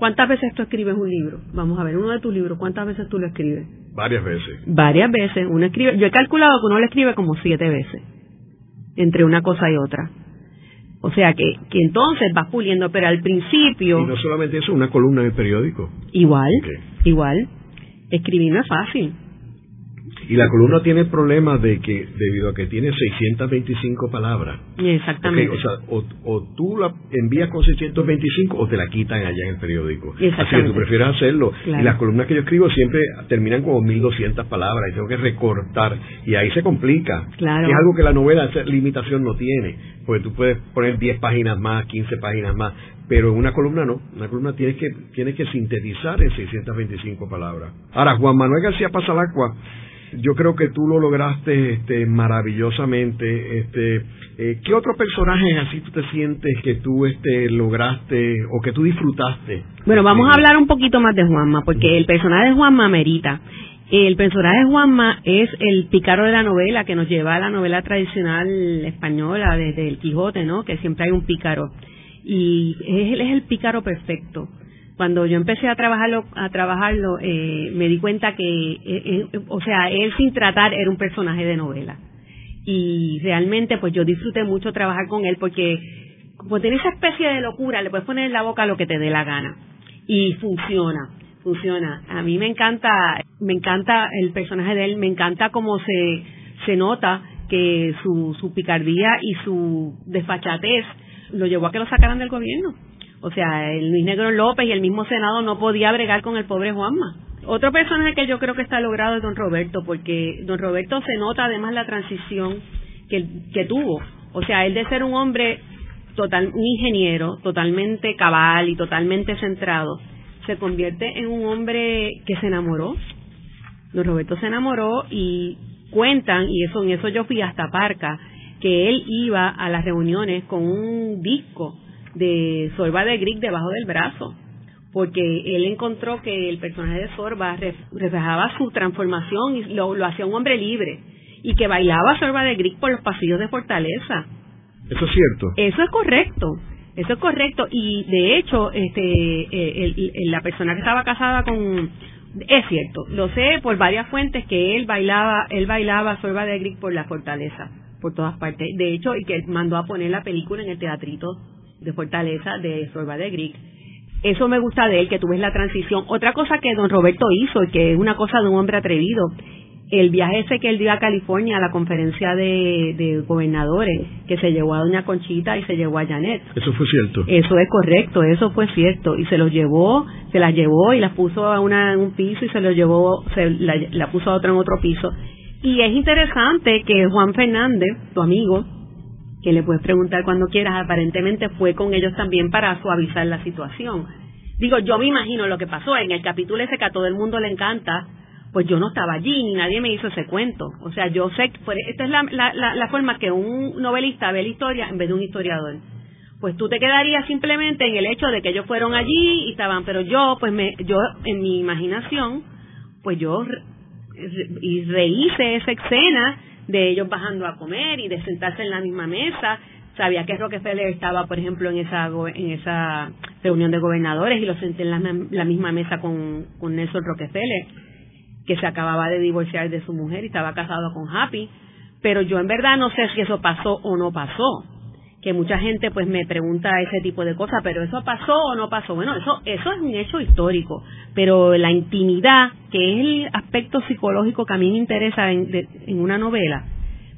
¿Cuántas veces tú escribes un libro? Vamos a ver, uno de tus libros, ¿cuántas veces tú lo escribes? Varias veces. Varias veces. Uno escribe, yo he calculado que uno lo escribe como siete veces, entre una cosa y otra. O sea que, que entonces vas puliendo, pero al principio... Y no solamente eso, una columna el periódico. Igual, igual. Escribir no es fácil. Y la columna tiene el problema de que, debido a que tiene 625 palabras. Exactamente. o sea, o, tú la envías con 625 o te la quitan allá en el periódico. Así que tú prefieres hacerlo. Y las columnas que yo escribo siempre terminan como 1200 palabras y tengo que recortar. Y ahí se complica. Claro. Es algo que la novela, esa limitación no tiene. Porque tú puedes poner 10 páginas más, 15 páginas más. Pero en una columna no. Una columna tienes que, tienes que sintetizar en 625 palabras. Ahora, Juan Manuel García Pasalacua yo creo que tú lo lograste este, maravillosamente. Este, eh, ¿Qué otro personaje así tú te sientes que tú este, lograste o que tú disfrutaste? Bueno, vamos a hablar un poquito más de Juanma, porque el personaje de Juanma merita. El personaje de Juanma es el pícaro de la novela que nos lleva a la novela tradicional española desde el Quijote, ¿no? Que siempre hay un pícaro. Y él es el pícaro perfecto cuando yo empecé a trabajarlo, a trabajarlo, eh, me di cuenta que, eh, eh, o sea, él sin tratar era un personaje de novela. Y realmente, pues yo disfruté mucho trabajar con él porque, como tiene esa especie de locura, le puedes poner en la boca lo que te dé la gana. Y funciona, funciona. A mí me encanta, me encanta el personaje de él, me encanta cómo se, se nota que su, su picardía y su desfachatez lo llevó a que lo sacaran del gobierno o sea, el Luis Negro López y el mismo Senado no podía bregar con el pobre Juanma. Otro personaje que yo creo que está logrado es don Roberto, porque don Roberto se nota además la transición que, que tuvo. O sea, él de ser un hombre total, un ingeniero, totalmente cabal y totalmente centrado, se convierte en un hombre que se enamoró. Don Roberto se enamoró y cuentan, y eso en eso yo fui hasta Parca, que él iba a las reuniones con un disco de Sorba de Grieg debajo del brazo, porque él encontró que el personaje de Sorba reflejaba su transformación y lo, lo hacía un hombre libre, y que bailaba Sorba de Grieg por los pasillos de Fortaleza. Eso es cierto. Eso es correcto. Eso es correcto y de hecho este eh, la persona que estaba casada con es cierto, lo sé por varias fuentes que él bailaba, él bailaba Sorba de Grieg por la fortaleza, por todas partes. De hecho, y que mandó a poner la película en el teatrito de Fortaleza de Sorba de Grieg. Eso me gusta de él, que tú ves la transición. Otra cosa que don Roberto hizo, y que es una cosa de un hombre atrevido, el viaje ese que él dio a California a la conferencia de, gobernadores, que se llevó a doña Conchita y se llevó a Janet. Eso fue cierto. Eso es correcto, eso fue cierto. Y se los llevó, se las llevó y las puso a una en un piso y se los llevó, se la, la puso a otra en otro piso. Y es interesante que Juan Fernández, tu amigo, que le puedes preguntar cuando quieras, aparentemente fue con ellos también para suavizar la situación. Digo, yo me imagino lo que pasó en el capítulo ese que a todo el mundo le encanta, pues yo no estaba allí ni nadie me hizo ese cuento. O sea, yo sé, pues esta es la, la, la, forma que un novelista ve la historia en vez de un historiador. Pues tú te quedarías simplemente en el hecho de que ellos fueron allí y estaban, pero yo, pues me, yo en mi imaginación, pues yo y rehice esa escena de ellos bajando a comer y de sentarse en la misma mesa. Sabía que Rockefeller estaba, por ejemplo, en esa en esa reunión de gobernadores y lo senté en la, la misma mesa con, con Nelson Rockefeller que se acababa de divorciar de su mujer y estaba casado con Happy, pero yo en verdad no sé si eso pasó o no pasó. Que mucha gente pues me pregunta ese tipo de cosas, pero eso pasó o no pasó. Bueno, eso eso es un hecho histórico, pero la intimidad, que es el aspecto psicológico que a mí me interesa en, en una novela,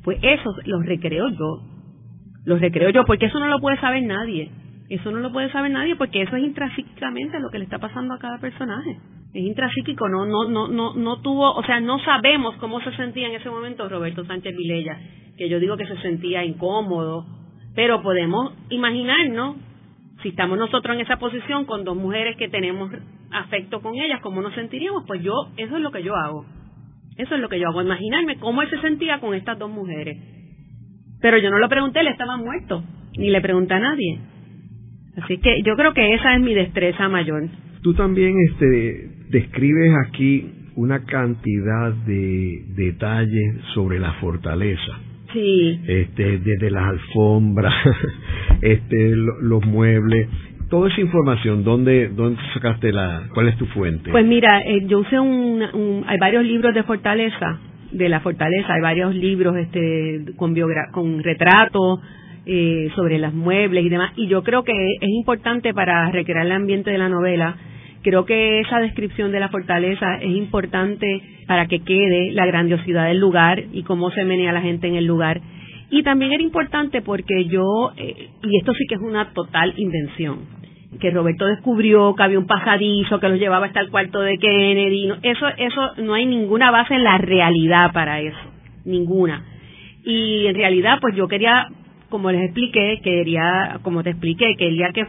pues eso lo recreo yo. Lo recreo yo, porque eso no lo puede saber nadie. Eso no lo puede saber nadie porque eso es intrínsecamente lo que le está pasando a cada personaje es intrapsíquico, no, no, no, no, no tuvo, o sea, no sabemos cómo se sentía en ese momento Roberto Sánchez Vilella, que yo digo que se sentía incómodo, pero podemos imaginarnos, si estamos nosotros en esa posición con dos mujeres que tenemos afecto con ellas, cómo nos sentiríamos, pues yo, eso es lo que yo hago, eso es lo que yo hago, imaginarme cómo él se sentía con estas dos mujeres. Pero yo no lo pregunté, él estaba muerto, ni le pregunté a nadie. Así que yo creo que esa es mi destreza mayor. Tú también este, describes aquí una cantidad de detalles sobre la fortaleza. Sí. Este, desde las alfombras, este, los muebles, toda esa información, ¿dónde, dónde sacaste la, cuál es tu fuente? Pues mira, eh, yo usé un, hay varios libros de fortaleza, de la fortaleza, hay varios libros este, con, con retratos, eh, sobre las muebles y demás, y yo creo que es importante para recrear el ambiente de la novela Creo que esa descripción de la fortaleza es importante para que quede la grandiosidad del lugar y cómo se menea la gente en el lugar. Y también era importante porque yo, eh, y esto sí que es una total invención, que Roberto descubrió que había un pasadizo que los llevaba hasta el cuarto de Kennedy. eso, eso no hay ninguna base en la realidad para eso, ninguna. Y en realidad, pues yo quería, como les expliqué, quería, como te expliqué, quería que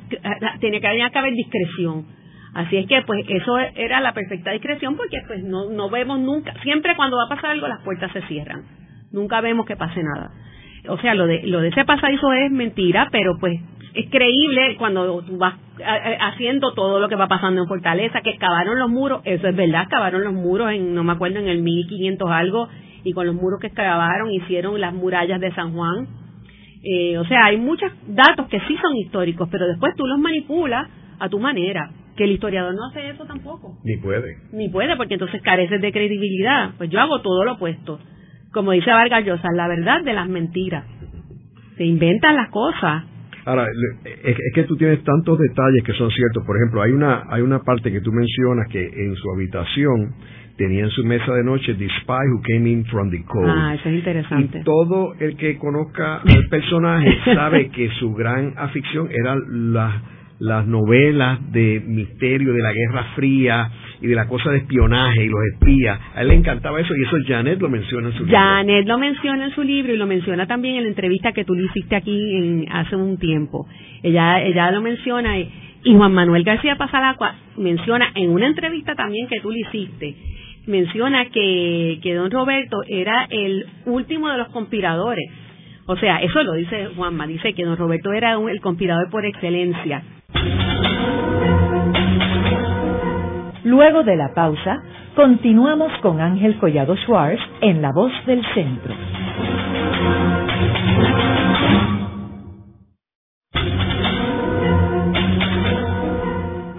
tenía que haber discreción Así es que pues eso era la perfecta discreción porque pues no, no vemos nunca, siempre cuando va a pasar algo las puertas se cierran, nunca vemos que pase nada. O sea, lo de, lo de ese pasadizo es mentira, pero pues es creíble cuando tú vas haciendo todo lo que va pasando en Fortaleza, que excavaron los muros, eso es verdad, excavaron los muros en, no me acuerdo, en el 1500 algo, y con los muros que excavaron hicieron las murallas de San Juan. Eh, o sea, hay muchos datos que sí son históricos, pero después tú los manipulas a tu manera que el historiador no hace eso tampoco. Ni puede. Ni puede, porque entonces careces de credibilidad. Pues yo hago todo lo opuesto. Como dice Vargas Llosa, la verdad de las mentiras. Se inventan las cosas. Ahora, es que tú tienes tantos detalles que son ciertos. Por ejemplo, hay una, hay una parte que tú mencionas que en su habitación tenía en su mesa de noche The Spy Who Came In From the Cold. Ah, eso es interesante. Y todo el que conozca al personaje sabe que su gran afición era la las novelas de misterio de la Guerra Fría y de la cosa de espionaje y los espías. A él le encantaba eso y eso Janet lo menciona en su libro. Janet lo menciona en su libro y lo menciona también en la entrevista que tú le hiciste aquí en, hace un tiempo. Ella, ella lo menciona y, Juan Manuel García Pasalacua menciona en una entrevista también que tú le hiciste menciona que, que don Roberto era el último de los conspiradores. O sea, eso lo dice Juanma, dice que don Roberto era el conspirador por excelencia. Luego de la pausa, continuamos con Ángel Collado Schwartz en La Voz del Centro.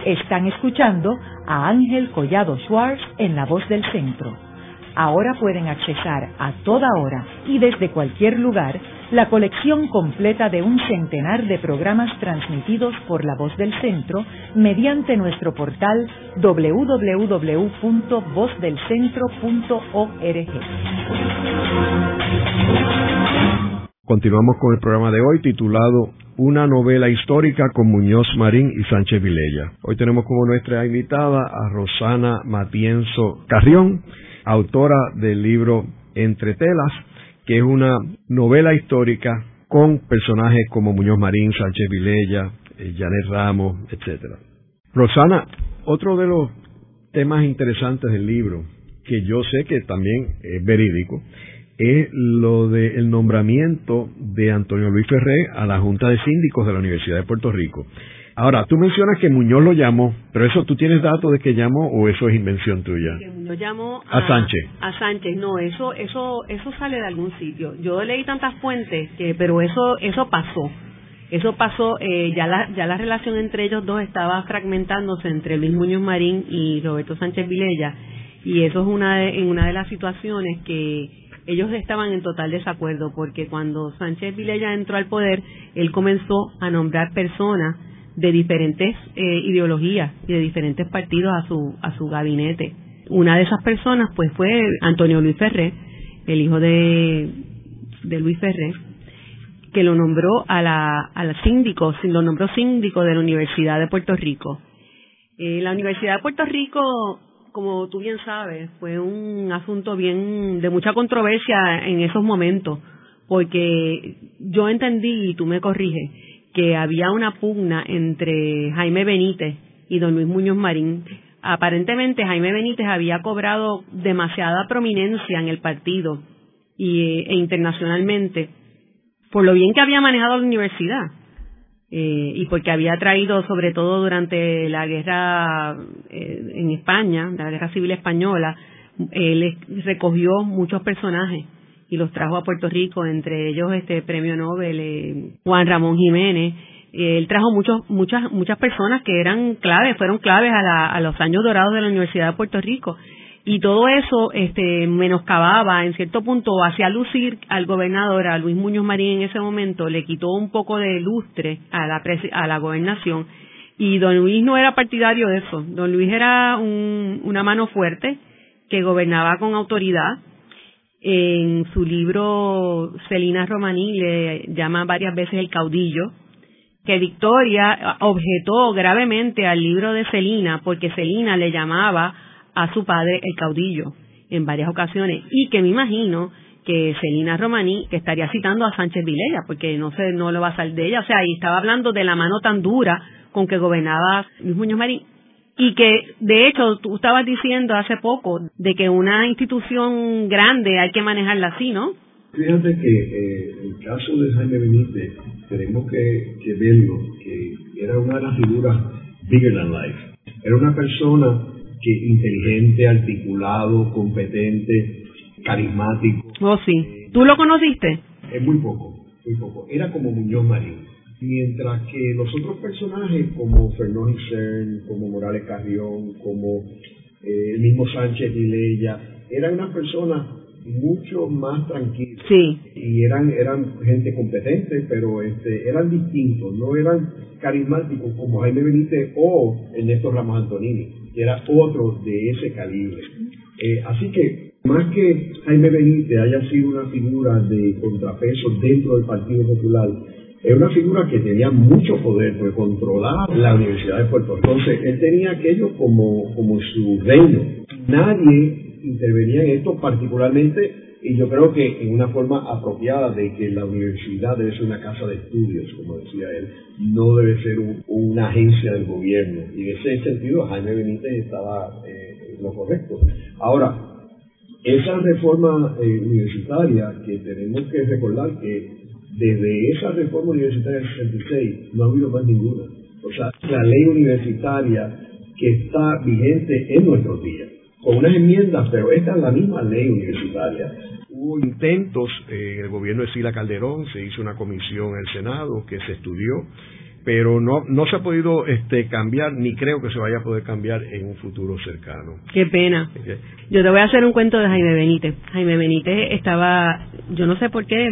Están escuchando a Ángel Collado Schwartz en La Voz del Centro. Ahora pueden accesar a toda hora y desde cualquier lugar la colección completa de un centenar de programas transmitidos por La Voz del Centro mediante nuestro portal www.vozdelcentro.org. Continuamos con el programa de hoy titulado Una novela histórica con Muñoz Marín y Sánchez Vilella. Hoy tenemos como nuestra invitada a Rosana Matienzo Carrión, autora del libro Entre Telas, que es una novela histórica con personajes como Muñoz Marín, Sánchez Vilella, eh, Janet Ramos, etcétera. Rosana, otro de los temas interesantes del libro, que yo sé que también es verídico, es lo del nombramiento de Antonio Luis Ferré a la Junta de Síndicos de la Universidad de Puerto Rico. Ahora, tú mencionas que Muñoz lo llamó, pero eso tú tienes datos de que llamó o eso es invención tuya. Que Muñoz llamó a, Sánchez. A Sánchez, no, eso, eso, eso sale de algún sitio. Yo leí tantas fuentes que, pero eso, eso pasó. Eso pasó, eh, ya la, ya la relación entre ellos dos estaba fragmentándose entre Luis Muñoz Marín y Roberto Sánchez Vilella, y eso es una de, en una de las situaciones que ellos estaban en total desacuerdo, porque cuando Sánchez Vilella entró al poder, él comenzó a nombrar personas de diferentes eh, ideologías y de diferentes partidos a su a su gabinete. Una de esas personas pues fue Antonio Luis Ferré, el hijo de, de Luis Ferré, que lo nombró a la, al síndico, lo nombró síndico de la Universidad de Puerto Rico. Eh, la Universidad de Puerto Rico, como tú bien sabes, fue un asunto bien de mucha controversia en esos momentos, porque yo entendí, y tú me corriges, que había una pugna entre Jaime Benítez y don Luis Muñoz Marín. Aparentemente Jaime Benítez había cobrado demasiada prominencia en el partido y, e internacionalmente por lo bien que había manejado la universidad eh, y porque había traído, sobre todo durante la guerra eh, en España, la guerra civil española, él recogió muchos personajes y los trajo a Puerto Rico, entre ellos este premio Nobel eh, Juan Ramón Jiménez. Eh, él trajo muchos, muchas, muchas personas que eran claves, fueron claves a, a los años dorados de la Universidad de Puerto Rico. Y todo eso este, menoscababa, en cierto punto, hacía lucir al gobernador, a Luis Muñoz Marín en ese momento, le quitó un poco de lustre a la, a la gobernación. Y don Luis no era partidario de eso. Don Luis era un, una mano fuerte que gobernaba con autoridad, en su libro, Celina Romaní le llama varias veces el caudillo, que Victoria objetó gravemente al libro de Celina porque Celina le llamaba a su padre el caudillo en varias ocasiones y que me imagino que Celina Romaní estaría citando a Sánchez Vilella porque no sé no lo va a salir de ella o sea y estaba hablando de la mano tan dura con que gobernaba Luis Muñoz Marín y que de hecho tú estabas diciendo hace poco de que una institución grande hay que manejarla así, ¿no? Fíjate que eh, el caso de Jaime Benítez tenemos que, que verlo, que era una de las figuras bigger than life. Era una persona que inteligente, articulado, competente, carismático. Oh, sí. ¿Tú lo conociste? Es muy poco, muy poco. Era como Muñoz Marín mientras que los otros personajes como Fernando Cern, como Morales Carrión, como eh, el mismo Sánchez Vilella, eran unas personas mucho más tranquilas sí. y eran eran gente competente pero este eran distintos no eran carismáticos como Jaime Benítez o Ernesto Ramos Antonini que era otro de ese calibre eh, así que más que Jaime Benítez haya sido una figura de contrapeso dentro del Partido Popular es una figura que tenía mucho poder, porque controlaba la Universidad de Puerto Rico. Entonces, él tenía aquello como, como su reino. Nadie intervenía en esto particularmente, y yo creo que en una forma apropiada de que la universidad debe ser una casa de estudios, como decía él, no debe ser una agencia del gobierno. Y en ese sentido, Jaime Benítez estaba... Eh, lo correcto. Ahora, esa reforma eh, universitaria que tenemos que recordar que desde esa reforma universitaria del 66 no ha habido más ninguna. O sea, la ley universitaria que está vigente en nuestros días, con unas enmiendas, pero esta es la misma ley universitaria. Hubo intentos en el gobierno de Sila Calderón, se hizo una comisión en el Senado que se estudió, pero no, no se ha podido este, cambiar, ni creo que se vaya a poder cambiar en un futuro cercano. Qué pena. Yo te voy a hacer un cuento de Jaime Benítez. Jaime Benítez estaba, yo no sé por qué,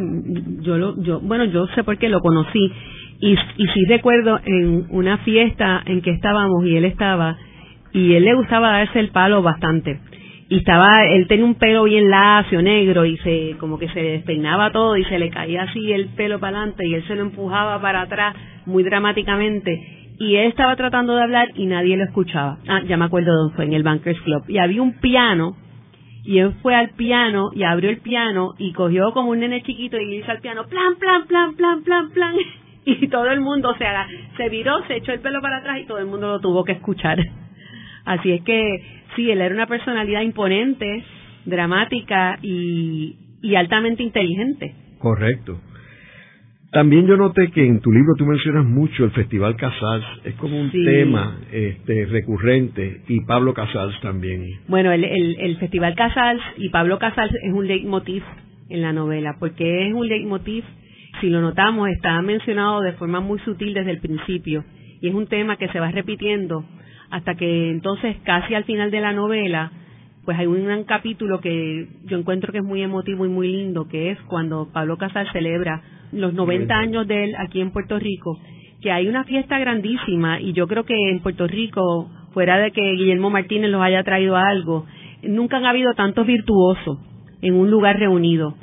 yo lo, yo, bueno, yo sé por qué lo conocí y, y sí recuerdo en una fiesta en que estábamos y él estaba y él le gustaba darse el palo bastante. Y estaba él tenía un pelo bien lacio negro y se como que se despeinaba todo y se le caía así el pelo para adelante y él se lo empujaba para atrás muy dramáticamente. Y él estaba tratando de hablar y nadie lo escuchaba. Ah ya me acuerdo dónde fue en el Bankers Club. Y había un piano y él fue al piano y abrió el piano y cogió como un nene chiquito y hizo al piano plan plan plan plan plan plan. Y todo el mundo o sea se viró se echó el pelo para atrás y todo el mundo lo tuvo que escuchar así es que sí, él era una personalidad imponente, dramática y, altamente inteligente. Correcto. También yo noté que en tu libro tú mencionas mucho el Festival Casals, es como un tema este, recurrente, y Pablo Casals también. Bueno, el, el, el Festival Casals y Pablo Casals es un leitmotiv en la novela, porque es un leitmotiv, si lo notamos, está mencionado de forma muy sutil desde el principio, y es un tema que se va repitiendo hasta que entonces casi al final de la novela pues hay un gran capítulo que yo encuentro que es muy emotivo y muy lindo, que es cuando Pablo Casal celebra los 90 años de él aquí en Puerto Rico, que hay una fiesta grandísima y yo creo que en Puerto Rico, fuera de que Guillermo Martínez los haya traído algo, nunca han habido tantos virtuosos en un lugar reunido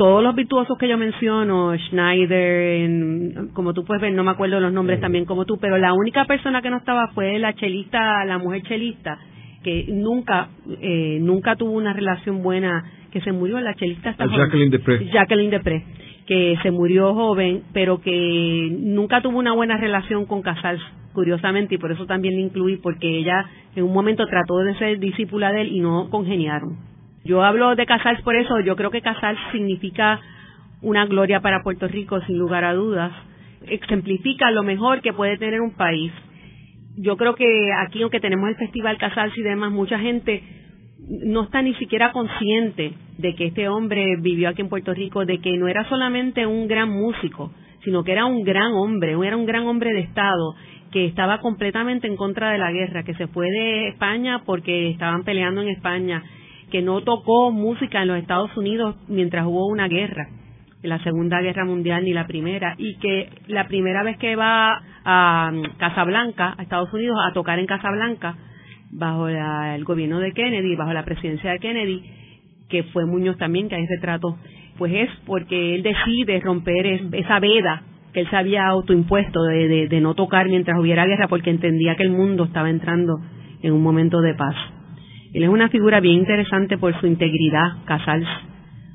todos los virtuosos que yo menciono, Schneider, como tú puedes ver, no me acuerdo los nombres también como tú, pero la única persona que no estaba fue la chelista, la mujer chelista, que nunca, eh, nunca tuvo una relación buena, que se murió, la chelista está Jacqueline Depré. Jacqueline Depré, que se murió joven, pero que nunca tuvo una buena relación con Casals, curiosamente, y por eso también la incluí, porque ella en un momento trató de ser discípula de él y no congeniaron. Yo hablo de Casals por eso, yo creo que Casals significa una gloria para Puerto Rico, sin lugar a dudas. Exemplifica lo mejor que puede tener un país. Yo creo que aquí, aunque tenemos el Festival Casals y demás, mucha gente no está ni siquiera consciente de que este hombre vivió aquí en Puerto Rico, de que no era solamente un gran músico, sino que era un gran hombre, era un gran hombre de Estado que estaba completamente en contra de la guerra, que se fue de España porque estaban peleando en España, que no tocó música en los Estados Unidos mientras hubo una guerra, la Segunda Guerra Mundial ni la Primera, y que la primera vez que va a um, Casablanca, a Estados Unidos, a tocar en Casablanca, bajo el gobierno de Kennedy, bajo la presidencia de Kennedy, que fue Muñoz también, que hay retrato, pues es porque él decide romper esa veda que él se había autoimpuesto de, de no tocar mientras hubiera guerra, porque entendía que el mundo estaba entrando en un momento de paz. Él es una figura bien interesante por su integridad, Casals.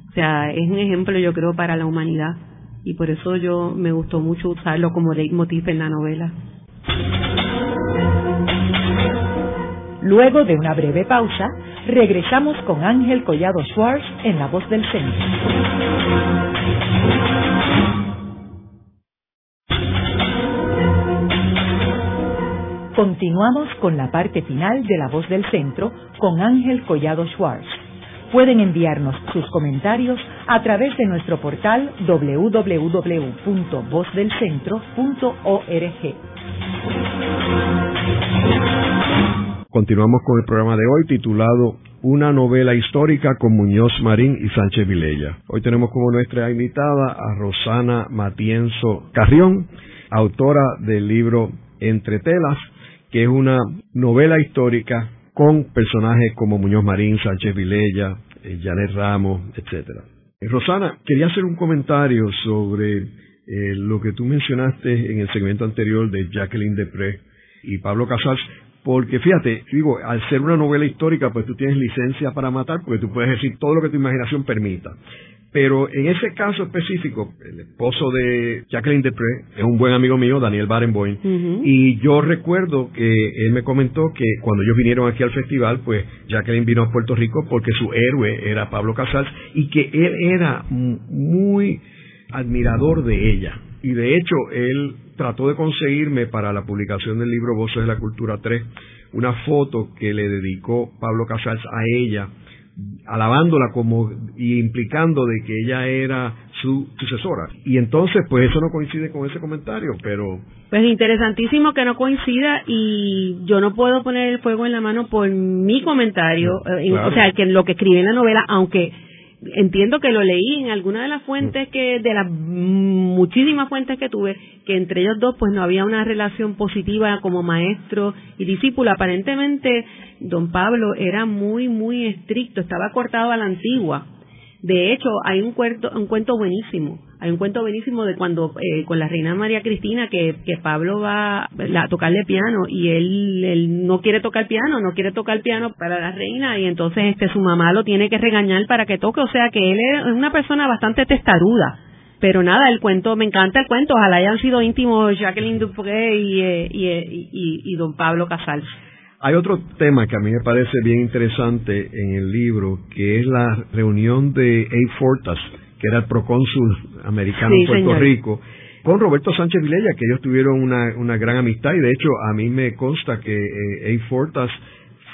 O sea, es un ejemplo, yo creo, para la humanidad. Y por eso yo me gustó mucho usarlo como leitmotiv en la novela. Luego de una breve pausa, regresamos con Ángel Collado Schwartz en La Voz del Centro. Continuamos con la parte final de La Voz del Centro con Ángel Collado Schwartz. Pueden enviarnos sus comentarios a través de nuestro portal www.vozdelcentro.org. Continuamos con el programa de hoy titulado Una novela histórica con Muñoz Marín y Sánchez Vilella. Hoy tenemos como nuestra invitada a Rosana Matienzo Carrión, autora del libro Entre Telas, que es una novela histórica con personajes como Muñoz Marín, Sánchez Vilella, eh, Janet Ramos, etcétera. Eh, Rosana, quería hacer un comentario sobre eh, lo que tú mencionaste en el segmento anterior de Jacqueline Depré y Pablo Casals, porque fíjate, digo, al ser una novela histórica, pues tú tienes licencia para matar, porque tú puedes decir todo lo que tu imaginación permita. Pero en ese caso específico, el esposo de Jacqueline Depré es un buen amigo mío, Daniel Barenboim, y yo recuerdo que él me comentó que cuando ellos vinieron aquí al festival, pues Jacqueline vino a Puerto Rico porque su héroe era Pablo Casals y que él era muy admirador de ella. Y de hecho, él trató de conseguirme para la publicación del libro Voces de la Cultura 3 una foto que le dedicó Pablo Casals a ella alabándola como y implicando de que ella era su sucesora. Y entonces, pues eso no coincide con ese comentario, pero... Pues interesantísimo que no coincida y yo no puedo poner el fuego en la mano por mi comentario, eh, o sea, que lo que escribí en la novela, aunque entiendo que lo leí en alguna de las fuentes que de las muchísimas fuentes que tuve que entre ellos dos pues no había una relación positiva como maestro y discípulo. Aparentemente don Pablo era muy muy estricto estaba cortado a la antigua de hecho hay un cuento un cuento buenísimo hay un cuento buenísimo de cuando eh, con la reina María Cristina que, que Pablo va a tocarle piano y él, él no quiere tocar piano, no quiere tocar piano para la reina y entonces este su mamá lo tiene que regañar para que toque, o sea que él es una persona bastante testaruda. Pero nada, el cuento, me encanta el cuento, ojalá hayan sido íntimos Jacqueline Dupré y, eh, y, eh, y, y don Pablo Casals. Hay otro tema que a mí me parece bien interesante en el libro, que es la reunión de A. Fortas, que era el procónsul americano en Puerto Rico, con Roberto Sánchez Vilella, que ellos tuvieron una, una gran amistad y de hecho a mí me consta que eh, Fortas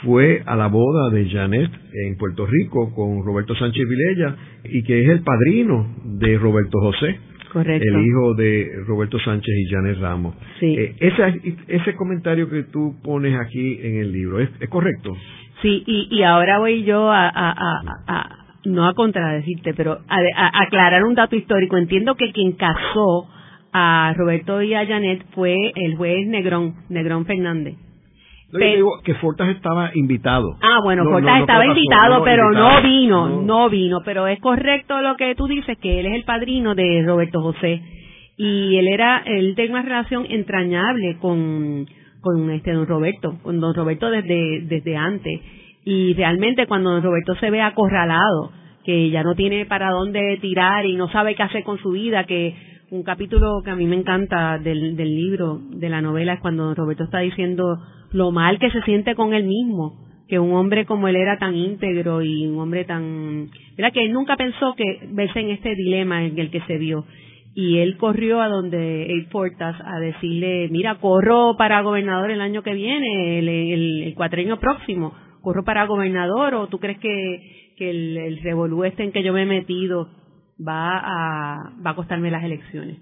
fue a la boda de Janet en Puerto Rico con Roberto Sánchez Vilella y que es el padrino de Roberto José. Correcto. El hijo de Roberto Sánchez y Janet Ramos. Sí. Eh, ese, ese comentario que tú pones aquí en el libro, ¿es, es correcto? Sí, y, y ahora voy yo a, a, a no a contradecirte, pero a, aclarar un dato histórico. Entiendo que quien casó a Roberto y a Janet fue el juez Negrón, Negrón Fernández. Digo que Fortas estaba invitado. Ah, bueno, Fortas estaba invitado, pero no vino, no. vino. Pero es correcto lo que tú dices, que él es el padrino de Roberto José. Y él era, él tenía una relación entrañable con, con este don Roberto, con don Roberto desde, desde antes y realmente cuando Roberto se ve acorralado, que ya no tiene para dónde tirar y no sabe qué hacer con su vida, que un capítulo que a mí me encanta del, del libro, de la novela, es cuando Roberto está diciendo lo mal que se siente con él mismo, que un hombre como él era tan íntegro y un hombre tan... Era que él nunca pensó que verse en este dilema en el que se vio. Y él corrió a donde Abe Fortas a decirle, mira, corro para gobernador el año que viene, el, el, el cuatreño próximo corro para gobernador o tú crees que, que el, el revolú este en que yo me he metido va a, va a costarme las elecciones?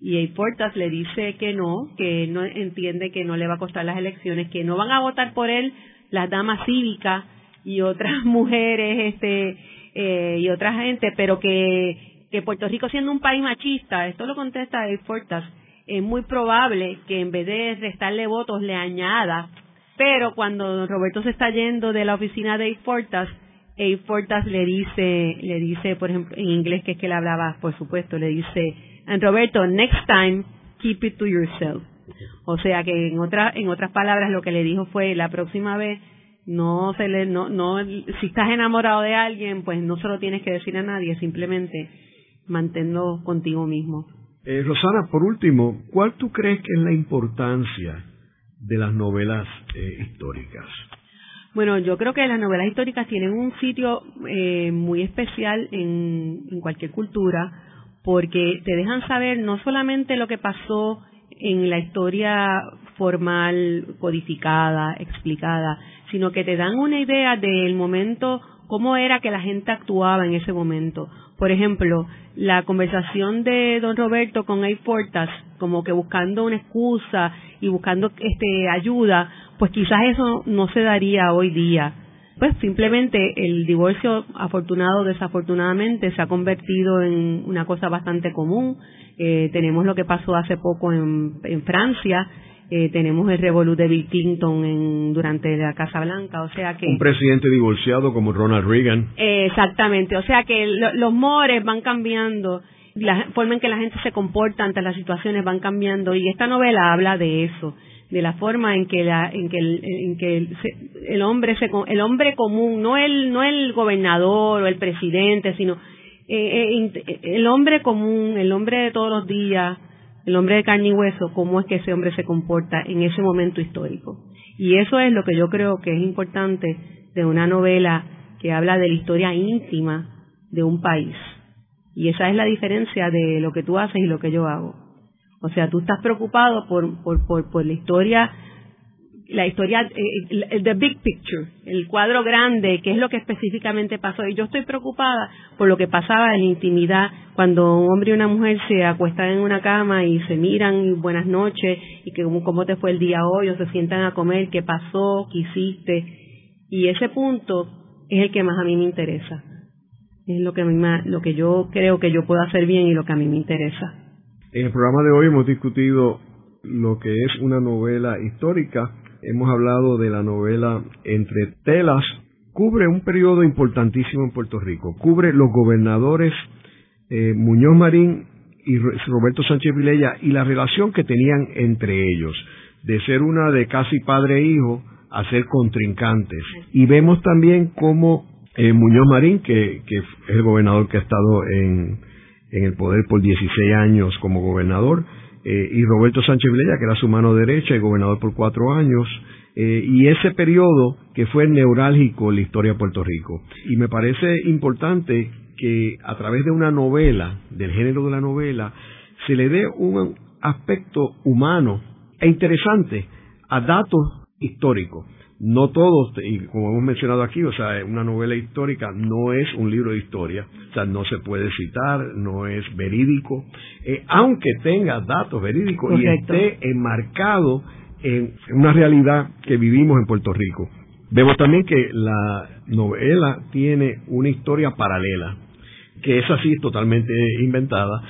Y A. Portas le dice que no, que no entiende que no le va a costar las elecciones, que no van a votar por él las damas cívicas y otras mujeres este eh, y otra gente, pero que, que Puerto Rico siendo un país machista, esto lo contesta A. Portas, es muy probable que en vez de restarle votos le añada pero cuando Roberto se está yendo de la oficina de Abe Fortas, Abe Fortas le dice, le dice, por ejemplo, en inglés que es que le hablaba, por supuesto, le dice, and Roberto, next time, keep it to yourself. O sea que en otras, en otras palabras lo que le dijo fue, la próxima vez, no se le, no, no, si estás enamorado de alguien, pues no se lo tienes que decir a nadie, simplemente manténlo contigo mismo. Eh, Rosana, por último, ¿cuál tú crees que es la importancia de las novelas eh, históricas? Bueno, yo creo que las novelas históricas tienen un sitio eh, muy especial en, en cualquier cultura porque te dejan saber no solamente lo que pasó en la historia formal, codificada, explicada, sino que te dan una idea del momento, cómo era que la gente actuaba en ese momento. Por ejemplo, la conversación de don Roberto con A. Fortas, como que buscando una excusa y buscando este ayuda, pues quizás eso no se daría hoy día. Pues simplemente el divorcio, afortunado o desafortunadamente, se ha convertido en una cosa bastante común. Eh, tenemos lo que pasó hace poco en, en Francia, eh, tenemos el revolú de Bill Clinton en, durante la Casa Blanca, o sea que... Un presidente divorciado como Ronald Reagan. Eh, exactamente, o sea que los mores van cambiando, la forma en que la gente se comporta ante las situaciones van cambiando. Y esta novela habla de eso de la forma en que la, en que el, en que el, el hombre se el hombre común no el no el gobernador o el presidente sino eh, eh, el hombre común, el hombre de todos los días, el hombre de carne y hueso, cómo es que ese hombre se comporta en ese momento histórico. Y eso es lo que yo creo que es importante de una novela que habla de la historia íntima de un país. Y esa es la diferencia de lo que tú haces y lo que yo hago. O sea, tú estás preocupado por, por, por, por la historia la historia, eh, el, the big picture, el cuadro grande, qué es lo que específicamente pasó. Y yo estoy preocupada por lo que pasaba en la intimidad, cuando un hombre y una mujer se acuestan en una cama y se miran buenas noches y que cómo te fue el día hoy o se sientan a comer, qué pasó, qué hiciste. Y ese punto es el que más a mí me interesa. Es lo que, a mí lo que yo creo que yo puedo hacer bien y lo que a mí me interesa. En el programa de hoy hemos discutido lo que es una novela histórica. Hemos hablado de la novela Entre Telas, cubre un periodo importantísimo en Puerto Rico, cubre los gobernadores eh, Muñoz Marín y Roberto Sánchez Vilella y la relación que tenían entre ellos, de ser una de casi padre e hijo a ser contrincantes. Y vemos también cómo eh, Muñoz Marín, que, que, es el gobernador que ha estado en, en el poder por 16 años como gobernador, eh, y Roberto Sánchez Vilella, que era su mano derecha y gobernador por cuatro años, eh, y ese periodo que fue neurálgico en la historia de Puerto Rico. Y me parece importante que a través de una novela, del género de la novela, se le dé un aspecto humano e interesante a datos históricos no todos, y como hemos mencionado aquí, o sea, una novela histórica no es un libro de historia, o sea, no se puede citar, no es verídico, eh, aunque tenga datos verídicos y esté enmarcado en una realidad que vivimos en Puerto Rico. Vemos también que la novela tiene una historia paralela, que es así totalmente inventada,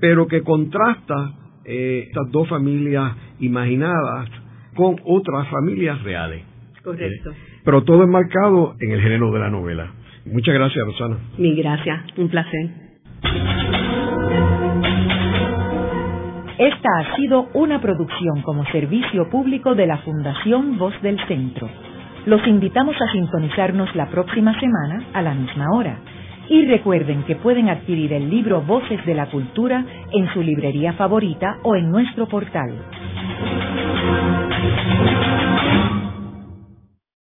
pero que contrasta eh, estas dos familias imaginadas con otras familias reales. Correcto. pero todo es marcado en el género de la novela. Muchas gracias, Rosana. Mi gracias, un placer. Esta ha sido una producción como servicio público de la Fundación Voz del Centro. Los invitamos a sintonizarnos la próxima semana a la misma hora. Y recuerden que pueden adquirir el libro Voces de la Cultura en su librería favorita o en nuestro portal